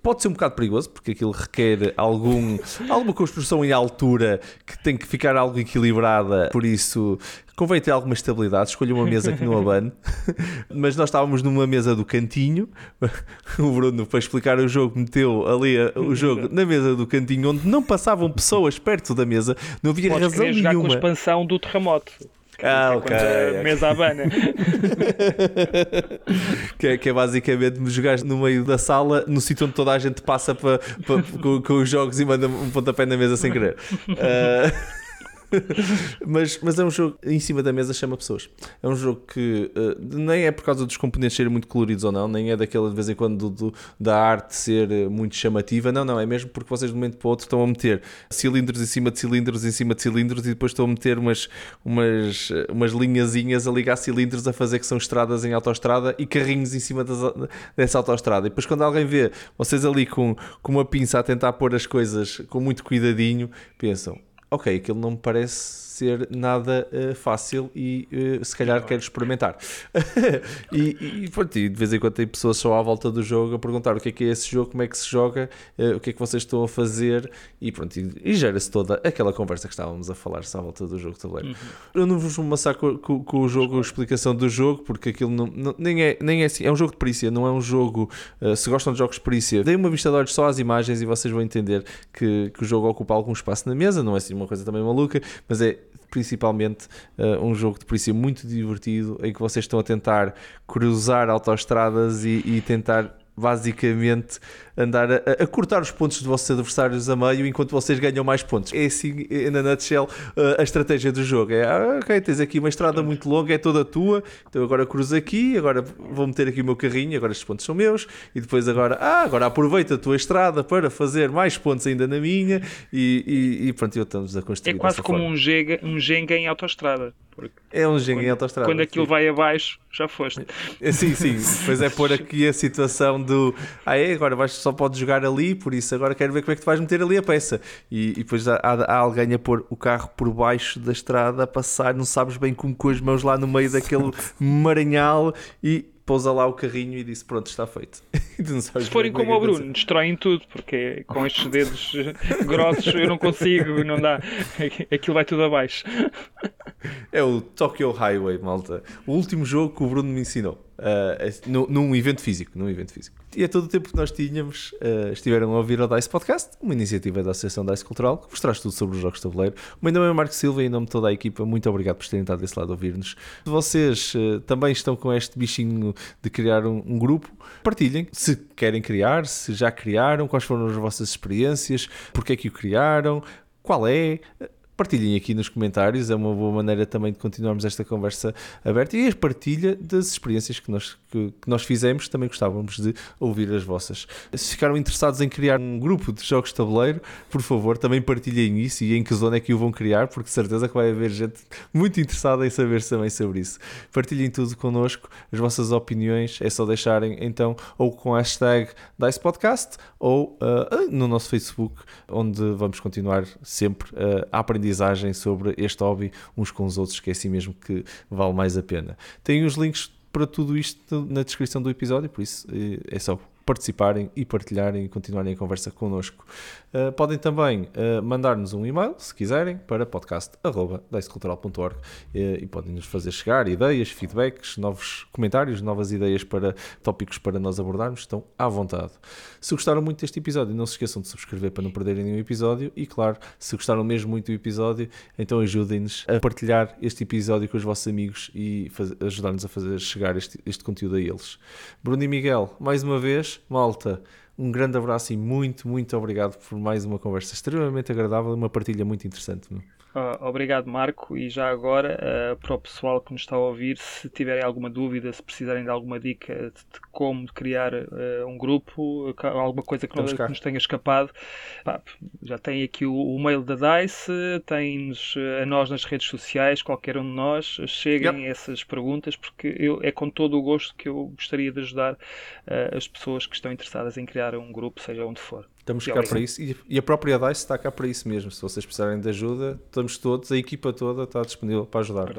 pode ser um bocado perigoso, porque aquilo requer algum, alguma construção em altura que tem que ficar algo equilibrada, por isso convém ter alguma estabilidade. Escolha uma mesa que não abane, mas nós estávamos numa mesa do cantinho. O Bruno, para explicar o jogo, meteu ali o jogo na mesa do cantinho, onde não passavam pessoas perto da mesa, não havia Podes razão jogar nenhuma. com a expansão do terremoto. Ah, é ok. A mesa abana. que, é, que é basicamente me jogar no meio da sala, no sítio onde toda a gente passa para, para, com, com, os jogos e manda um pontapé na mesa sem querer. Uh... mas, mas é um jogo em cima da mesa chama pessoas. É um jogo que uh, nem é por causa dos componentes serem muito coloridos ou não, nem é daquela de vez em quando do, do, da arte ser eh, muito chamativa. Não, não, é mesmo porque vocês de um momento para o outro estão a meter cilindros em cima de cilindros em cima de cilindros e depois estão a meter umas, umas, umas linhazinhas a ligar cilindros a fazer que são estradas em autoestrada e carrinhos em cima das, dessa autoestrada. E depois quando alguém vê vocês ali com, com uma pinça a tentar pôr as coisas com muito cuidadinho, pensam ok, aquilo não me parece ser nada uh, fácil e uh, se calhar quero experimentar. e, e, pronto, e de vez em quando tem pessoas só à volta do jogo a perguntar o que é que é esse jogo, como é que se joga, uh, o que é que vocês estão a fazer e pronto, e, e gera-se toda aquela conversa que estávamos a falar à volta do jogo também. Uhum. Eu não vos vou amassar com, com, com, o jogo, a explicação do jogo, porque aquilo não, não, nem, é, nem é assim, é um jogo de perícia, não é um jogo, se gostam de jogos de perícia, deem uma vista de olhos só às imagens e vocês vão entender que, que o jogo ocupa algum espaço na mesa, não é assim uma coisa também maluca, mas é principalmente uh, um jogo de polícia muito divertido em que vocês estão a tentar cruzar autoestradas e, e tentar basicamente andar a, a, cortar os pontos dos vossos adversários a meio enquanto vocês ganham mais pontos. É assim, na nutshell, a estratégia do jogo. É, ah, ok, tens aqui uma estrada muito longa, é toda tua, então agora cruzo aqui, agora vou meter aqui o meu carrinho, agora estes pontos são meus, e depois agora, ah, agora aproveita a tua estrada para fazer mais pontos ainda na minha, e, e, e pronto, estamos a construir. É quase como forma. um Jenga, um Jenga em autoestrada. É um Jenga em autoestrada. Quando aquilo sim. vai abaixo, já foste. É, sim, sim. Pois é pôr aqui a situação do ah, é, agora vais, só podes jogar ali, por isso agora quero ver como é que tu vais meter ali a peça. E, e depois há, há, alguém a pôr o carro por baixo da estrada a passar, não sabes bem como com as mãos lá no meio daquele maranhal e pousa lá o carrinho e disse: Pronto, está feito. Se forem como o Bruno, destroem tudo, porque com estes dedos grossos eu não consigo, não dá. Aquilo vai tudo abaixo. É o Tokyo Highway, malta. O último jogo que o Bruno me ensinou. Uh, num evento físico, num evento físico. E é todo o tempo que nós tínhamos, uh, estiveram a ouvir o DICE Podcast, uma iniciativa da Associação DICE Cultural, que vos traz tudo sobre os jogos de tabuleiro. O meu nome é Marco Silva e em nome de toda a equipa, muito obrigado por terem estado desse lado a ouvir-nos. Vocês uh, também estão com este bichinho de criar um, um, grupo, partilhem se querem criar, se já criaram, quais foram as vossas experiências, porque é que o criaram, qual é partilhem aqui nos comentários, é uma boa maneira também de continuarmos esta conversa aberta e a partilha das experiências que nós, que, que, nós fizemos, também gostávamos de ouvir as vossas. Se ficaram interessados em criar um grupo de jogos de tabuleiro, por favor, também partilhem isso e em que zona é que o vão criar, porque certeza que vai haver gente muito interessada em saber também sobre isso. Partilhem tudo connosco, as vossas opiniões, é só deixarem então ou com a hashtag DICE Podcast ou uh, no nosso Facebook, onde vamos continuar sempre uh, a aprendizagem sobre este hobby uns com os outros, que é assim mesmo que vale mais a pena. Tem os links para tudo isto na descrição do episódio, por isso eh, é só participarem e partilharem e continuarem a conversa connosco. Uh, podem também uh, mandar-nos um e-mail, se quiserem, para podcast.dicecultural.org uh, e podem nos fazer chegar ideias, feedbacks, novos comentários, novas ideias para tópicos para nós abordarmos. Estão à vontade. Se gostaram muito deste episódio, não se esqueçam de subscrever para não perderem nenhum episódio e, claro, se gostaram mesmo muito do episódio, então ajudem-nos a partilhar este episódio com os vossos amigos e ajudar-nos a fazer chegar este, este conteúdo a eles. Bruno e Miguel, mais uma vez, malta, um grande abraço e muito, muito obrigado por mais uma conversa extremamente agradável e uma partilha muito interessante. Uh, obrigado, Marco. E já agora, uh, para o pessoal que nos está a ouvir, se tiverem alguma dúvida, se precisarem de alguma dica de, como criar uh, um grupo, alguma coisa que, não, que nos tenha escapado, pá, já tem aqui o, o, mail da DICE, tem-nos a nós nas redes sociais, qualquer um de nós. Cheguem yep. essas perguntas, porque eu, é com todo o gosto que eu gostaria de ajudar as pessoas que estão interessadas em criar um grupo, seja onde for. Estamos cá para isso e, a própria DICE está cá para isso mesmo. Se vocês precisarem de ajuda, estamos todos, a equipa toda está disponível para ajudar.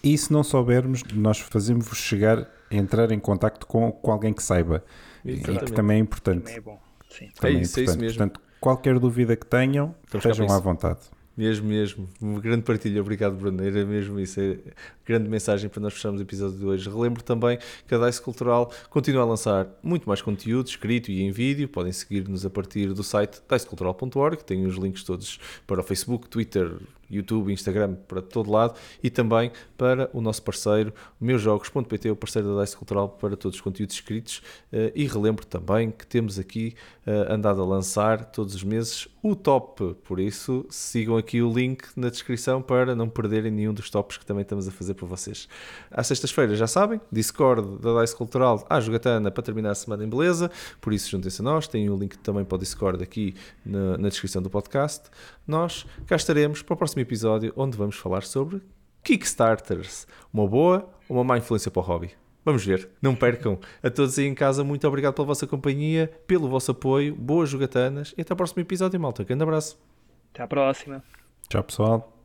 E se não soubermos, nós fazemos-vos chegar, entrar em contato com, com alguém que saiba. Exatamente. E que também é importante. Também é bom. Sim. Também é, isso, é, é isso mesmo. Portanto, qualquer dúvida que tenham, estamos estejam à vontade. Mesmo, mesmo. Uma grande partilha. Obrigado, Bruno. Era mesmo isso. É grande mensagem para nós fecharmos o episódio de hoje. Relembro também que a DICE Cultural continua a lançar muito mais conteúdo escrito e em vídeo. Podem seguir-nos a partir do site dicecultural.org. Tem os links todos para o Facebook, Twitter, YouTube, Instagram, para todo lado e também para o nosso parceiro, meusjogos.pt, o parceiro da DICE Cultural para todos os conteúdos escritos. Eh, e relembro também que temos aqui eh, andado a lançar todos os meses o top, por isso sigam aqui o link na descrição para não perderem nenhum dos tops que também estamos a fazer para vocês. Às sextas-feiras, já sabem, Discord da DICE Cultural à jogatana para terminar a semana em beleza, por isso juntem-se a nós, tem o link também para o Discord aqui na, na descrição do podcast. Nós cá estaremos para o próximo episódio onde vamos falar sobre Kickstarters, uma boa ou uma má influência para o hobby. Vamos ver, não percam. A todos aí em casa, muito obrigado pela vossa companhia, pelo vosso apoio, boas jogatanas e até ao próximo episódio, malta. Grande abraço. Até à próxima. Tchau, pessoal.